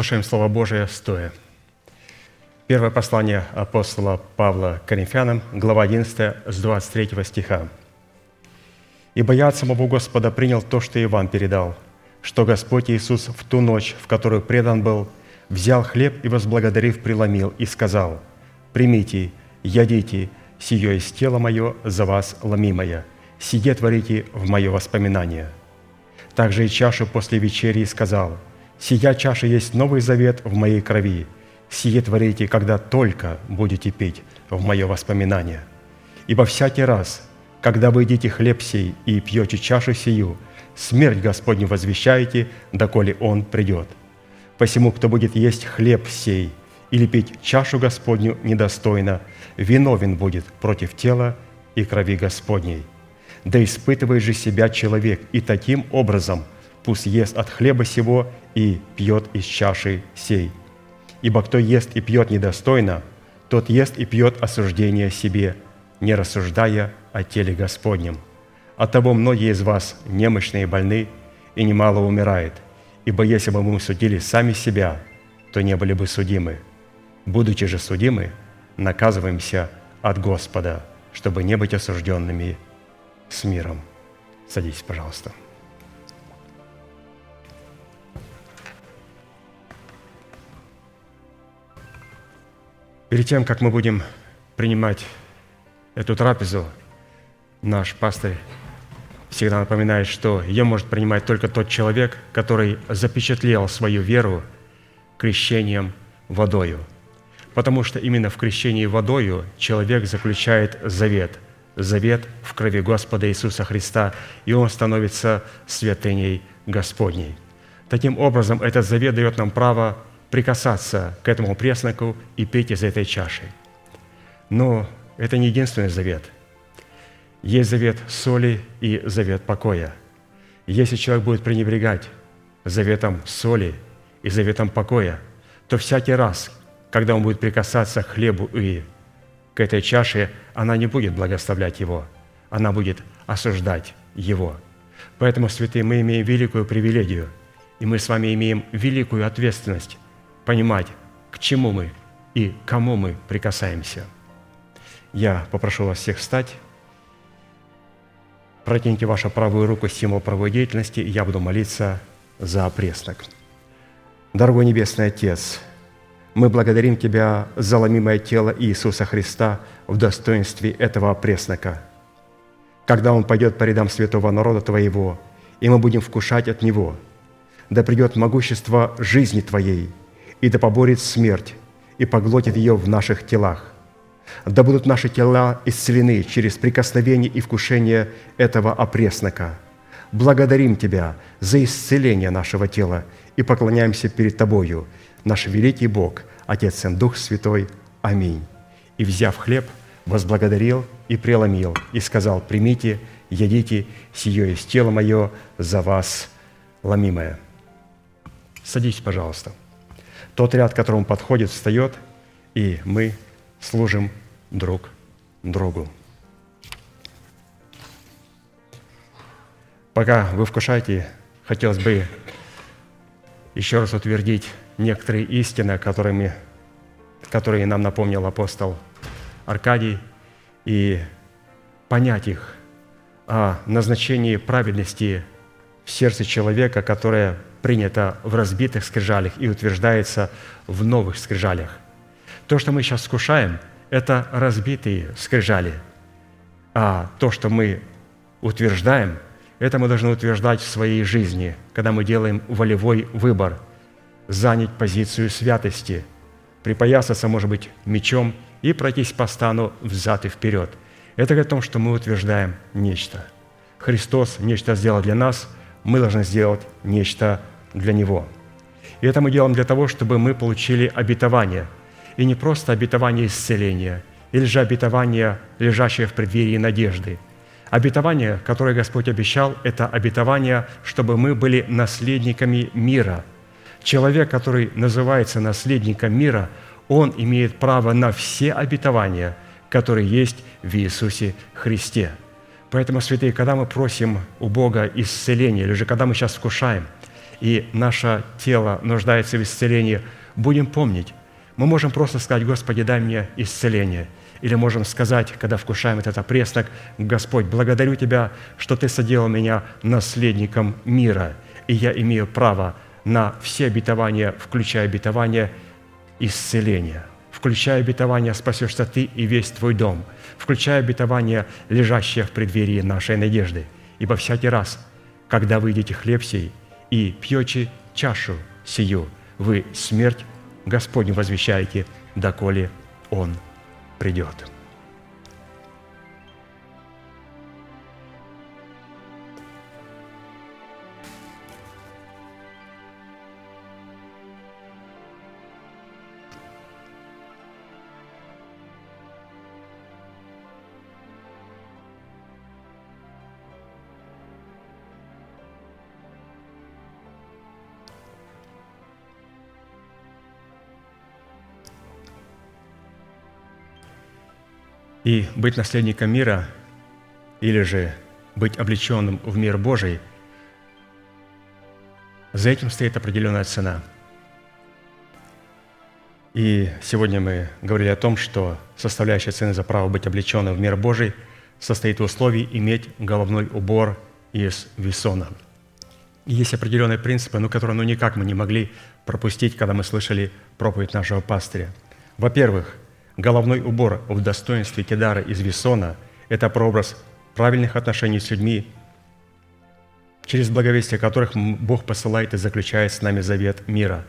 Выслушаем Слово Божие стоя. Первое послание апостола Павла Коринфянам, глава 11, с 23 стиха. «Ибо я от самого Господа принял то, что и вам передал, что Господь Иисус в ту ночь, в которую предан был, взял хлеб и, возблагодарив, преломил и сказал, «Примите, ядите, сие есть тело мое за вас ломимое, сие творите в мое воспоминание». Также и чашу после вечери сказал, «Сия чаша есть новый завет в моей крови, сие творите, когда только будете пить в мое воспоминание. Ибо всякий раз, когда вы едите хлеб сей и пьете чашу сию, смерть Господню возвещаете, доколе Он придет. Посему, кто будет есть хлеб сей или пить чашу Господню недостойно, виновен будет против тела и крови Господней. Да испытывает же себя человек, и таким образом пусть ест от хлеба сего и пьет из чаши сей. Ибо кто ест и пьет недостойно, тот ест и пьет осуждение себе, не рассуждая о теле Господнем. Оттого многие из вас немощные и больны, и немало умирает. Ибо если бы мы судили сами себя, то не были бы судимы. Будучи же судимы, наказываемся от Господа, чтобы не быть осужденными с миром. Садитесь, пожалуйста. Перед тем, как мы будем принимать эту трапезу, наш пастырь всегда напоминает, что ее может принимать только тот человек, который запечатлел свою веру крещением водою. Потому что именно в крещении водою человек заключает завет, завет в крови Господа Иисуса Христа, и он становится святыней Господней. Таким образом, этот завет дает нам право прикасаться к этому пресноку и пить из этой чаши. Но это не единственный завет. Есть завет соли и завет покоя. Если человек будет пренебрегать заветом соли и заветом покоя, то всякий раз, когда он будет прикасаться к хлебу и к этой чаше, она не будет благословлять его, она будет осуждать его. Поэтому, святые, мы имеем великую привилегию, и мы с вами имеем великую ответственность понимать, к чему мы и кому мы прикасаемся. Я попрошу вас всех встать. Протяните вашу правую руку символ правой деятельности, и я буду молиться за опреснок. Дорогой Небесный Отец, мы благодарим Тебя за ломимое тело Иисуса Христа в достоинстве этого опреснока. Когда Он пойдет по рядам святого народа Твоего, и мы будем вкушать от Него, да придет могущество жизни Твоей – и да поборет смерть и поглотит ее в наших телах. Да будут наши тела исцелены через прикосновение и вкушение этого опреснока. Благодарим Тебя за исцеление нашего тела и поклоняемся перед Тобою, наш великий Бог, Отец и Дух Святой. Аминь. И, взяв хлеб, возблагодарил и преломил, и сказал, «Примите, едите, сие есть тело мое за вас ломимое». Садитесь, пожалуйста. Тот ряд, которому подходит, встает, и мы служим друг другу. Пока вы вкушаете, хотелось бы еще раз утвердить некоторые истины, которыми, которые нам напомнил апостол Аркадий, и понять их о назначении праведности в сердце человека, которое принято в разбитых скрижалях и утверждается в новых скрижалях. То, что мы сейчас скушаем, это разбитые скрижали. А то, что мы утверждаем, это мы должны утверждать в своей жизни, когда мы делаем волевой выбор, занять позицию святости, припоясаться, может быть, мечом и пройтись по стану взад и вперед. Это говорит о том, что мы утверждаем нечто. Христос нечто сделал для нас, мы должны сделать нечто для Него. И это мы делаем для того, чтобы мы получили обетование. И не просто обетование исцеления, или же обетование, лежащее в преддверии надежды. Обетование, которое Господь обещал, это обетование, чтобы мы были наследниками мира. Человек, который называется наследником мира, он имеет право на все обетования, которые есть в Иисусе Христе. Поэтому, святые, когда мы просим у Бога исцеления, или же когда мы сейчас вкушаем – и наше тело нуждается в исцелении, будем помнить, мы можем просто сказать, Господи, дай мне исцеление. Или можем сказать, когда вкушаем этот опреснок, Господь, благодарю Тебя, что Ты соделал меня наследником мира, и я имею право на все обетования, включая обетование исцеления, включая обетование «Спасешься ты и весь твой дом», включая обетование, лежащее в преддверии нашей надежды. Ибо всякий раз, когда вы хлеб сей и пьете чашу сию, вы смерть Господню возвещаете, доколе Он придет». И быть наследником мира, или же быть облеченным в мир Божий, за этим стоит определенная цена. И сегодня мы говорили о том, что составляющая цены за право быть облеченным в мир Божий состоит в условии иметь головной убор из весона. И есть определенные принципы, ну, которые ну, никак мы не могли пропустить, когда мы слышали проповедь нашего пастыря. Во-первых, Головной убор в достоинстве кедара из весона – это прообраз правильных отношений с людьми, через благовестие которых Бог посылает и заключает с нами завет мира.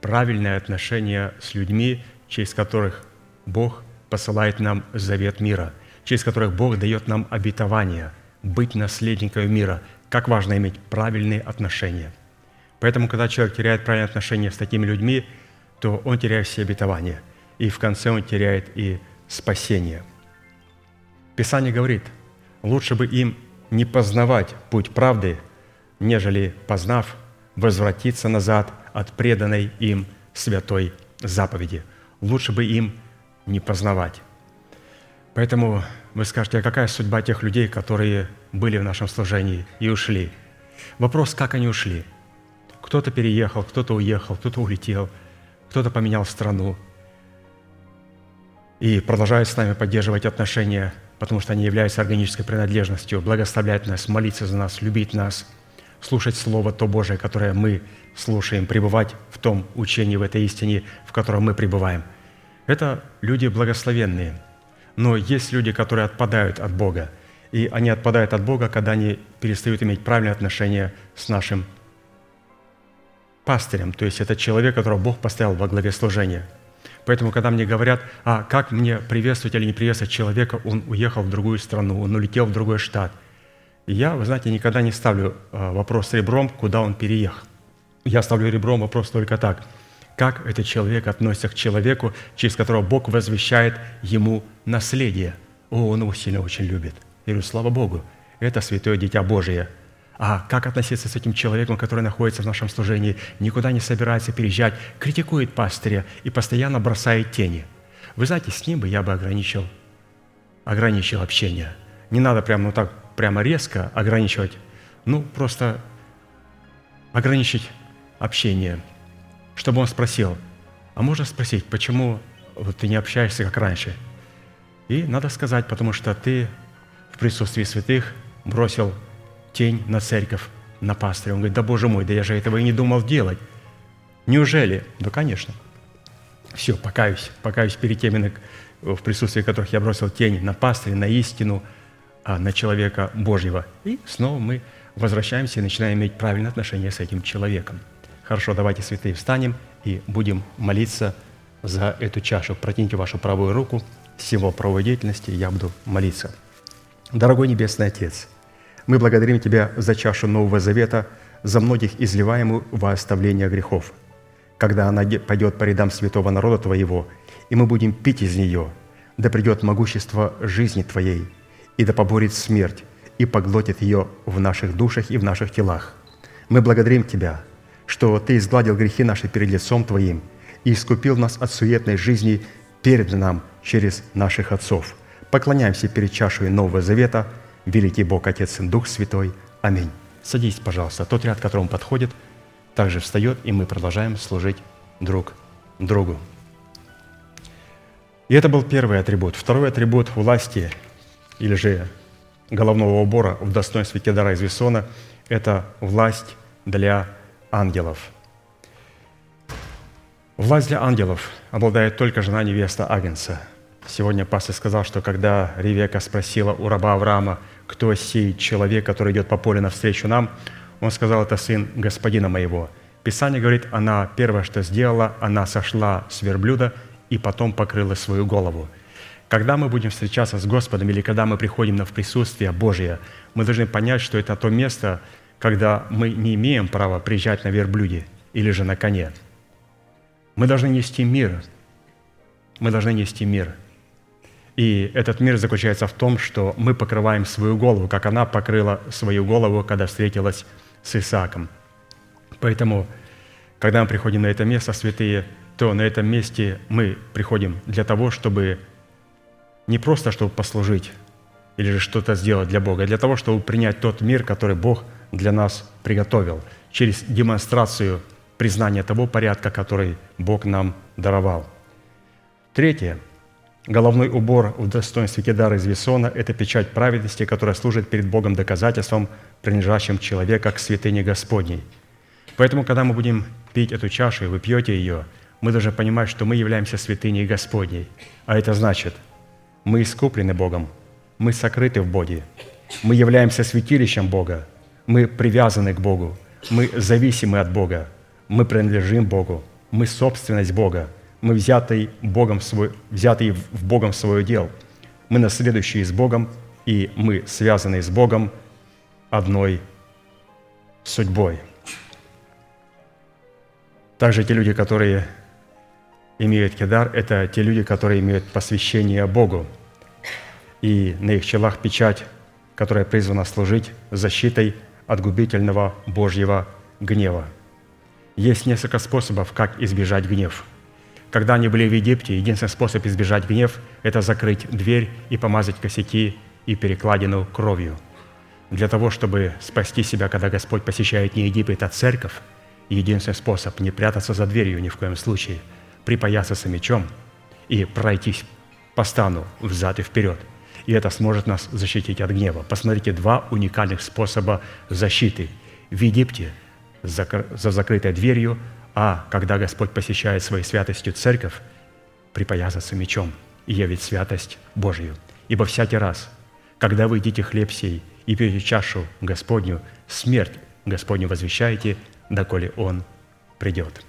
Правильное отношение с людьми, через которых Бог посылает нам завет мира, через которых Бог дает нам обетование быть наследниками мира. Как важно иметь правильные отношения. Поэтому, когда человек теряет правильные отношения с такими людьми, то он теряет все обетования – и в конце он теряет и спасение. Писание говорит, лучше бы им не познавать путь правды, нежели, познав, возвратиться назад от преданной им святой заповеди. Лучше бы им не познавать. Поэтому вы скажете, а какая судьба тех людей, которые были в нашем служении и ушли? Вопрос, как они ушли? Кто-то переехал, кто-то уехал, кто-то улетел, кто-то поменял страну, и продолжают с нами поддерживать отношения, потому что они являются органической принадлежностью, благословлять нас, молиться за нас, любить нас, слушать Слово то Божие, которое мы слушаем, пребывать в том учении, в этой истине, в котором мы пребываем. Это люди благословенные. Но есть люди, которые отпадают от Бога. И они отпадают от Бога, когда они перестают иметь правильные отношения с нашим пастырем. То есть это человек, которого Бог поставил во главе служения – Поэтому, когда мне говорят, а как мне приветствовать или не приветствовать человека, он уехал в другую страну, он улетел в другой штат. я, вы знаете, никогда не ставлю а, вопрос ребром, куда он переехал. Я ставлю ребром вопрос только так. Как этот человек относится к человеку, через которого Бог возвещает ему наследие? О, он его сильно очень любит. Я говорю, слава Богу, это святое дитя Божие – а как относиться с этим человеком, который находится в нашем служении, никуда не собирается переезжать, критикует пастыря и постоянно бросает тени? Вы знаете, с ним бы я бы ограничил, ограничил общение. Не надо прямо ну так прямо резко ограничивать, ну просто ограничить общение, чтобы он спросил, а можно спросить, почему вот ты не общаешься как раньше? И надо сказать, потому что ты в присутствии святых бросил тень на церковь, на пастыря. Он говорит, да Боже мой, да я же этого и не думал делать. Неужели? Да, конечно. Все, покаюсь, покаюсь перед теми, в присутствии которых я бросил тень на пастыря, на истину, а на человека Божьего. И снова мы возвращаемся и начинаем иметь правильное отношение с этим человеком. Хорошо, давайте, святые, встанем и будем молиться за эту чашу. Протяните вашу правую руку, всего правовой деятельности, я буду молиться. Дорогой Небесный Отец – мы благодарим Тебя за чашу Нового Завета, за многих изливаемую во оставление грехов. Когда она пойдет по рядам святого народа Твоего, и мы будем пить из нее, да придет могущество жизни Твоей, и да поборет смерть, и поглотит ее в наших душах и в наших телах. Мы благодарим Тебя, что Ты изгладил грехи наши перед лицом Твоим и искупил нас от суетной жизни перед нам через наших отцов. Поклоняемся перед чашей Нового Завета – великий Бог, Отец и Дух Святой. Аминь. Садись, пожалуйста. Тот ряд, к которому подходит, также встает, и мы продолжаем служить друг другу. И это был первый атрибут. Второй атрибут власти или же головного убора в достоинстве Кедара из Весона – это власть для ангелов. Власть для ангелов обладает только жена невеста Агнца. Сегодня пастор сказал, что когда Ревека спросила у раба Авраама, кто сей человек, который идет по полю навстречу нам, он сказал, это сын господина моего. Писание говорит, она первое, что сделала, она сошла с верблюда и потом покрыла свою голову. Когда мы будем встречаться с Господом или когда мы приходим в присутствие Божие, мы должны понять, что это то место, когда мы не имеем права приезжать на верблюде или же на коне. Мы должны нести мир. Мы должны нести мир. И этот мир заключается в том, что мы покрываем свою голову, как она покрыла свою голову, когда встретилась с Исааком. Поэтому, когда мы приходим на это место, святые, то на этом месте мы приходим для того, чтобы не просто чтобы послужить или же что-то сделать для Бога, а для того, чтобы принять тот мир, который Бог для нас приготовил, через демонстрацию признания того порядка, который Бог нам даровал. Третье. Головной убор в достоинстве Кедара из Весона – это печать праведности, которая служит перед Богом доказательством, принадлежащим человека к святыне Господней. Поэтому, когда мы будем пить эту чашу, и вы пьете ее, мы должны понимать, что мы являемся святыней Господней. А это значит, мы искуплены Богом, мы сокрыты в Боге, мы являемся святилищем Бога, мы привязаны к Богу, мы зависимы от Бога, мы принадлежим Богу, мы собственность Бога, мы взятый, Богом свой, взятый в Богом в свое дело, мы наследующие с Богом, и мы связаны с Богом одной судьбой. Также те люди, которые имеют кедар, это те люди, которые имеют посвящение Богу. И на их челах печать, которая призвана служить защитой от губительного Божьего гнева. Есть несколько способов, как избежать гнев. Когда они были в Египте, единственный способ избежать гнев – это закрыть дверь и помазать косяки и перекладину кровью. Для того, чтобы спасти себя, когда Господь посещает не Египет, а церковь, единственный способ – не прятаться за дверью ни в коем случае – припоясаться мечом и пройтись по стану взад и вперед. И это сможет нас защитить от гнева. Посмотрите, два уникальных способа защиты. В Египте за закрытой дверью, а когда Господь посещает своей святостью церковь, припоясаться мечом и явить святость Божью. Ибо всякий раз, когда вы едите хлеб сей и пьете чашу Господню, смерть Господню возвещаете, доколе Он придет.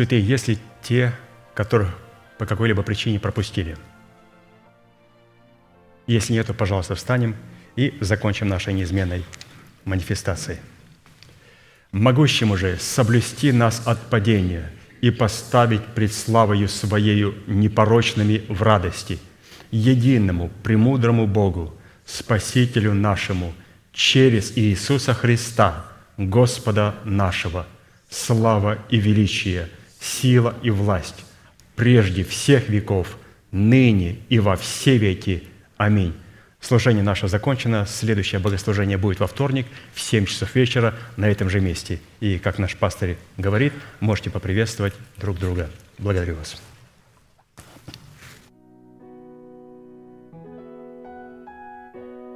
Святые, если те, которых по какой-либо причине пропустили. Если нет, то, пожалуйста, встанем и закончим нашей неизменной манифестацией. Могущему же соблюсти нас от падения и поставить пред славою Своею непорочными в радости, единому, премудрому Богу, Спасителю нашему, через Иисуса Христа, Господа нашего, слава и величие – сила и власть прежде всех веков, ныне и во все веки. Аминь. Служение наше закончено. Следующее богослужение будет во вторник в 7 часов вечера на этом же месте. И, как наш пастор говорит, можете поприветствовать друг друга. Благодарю вас.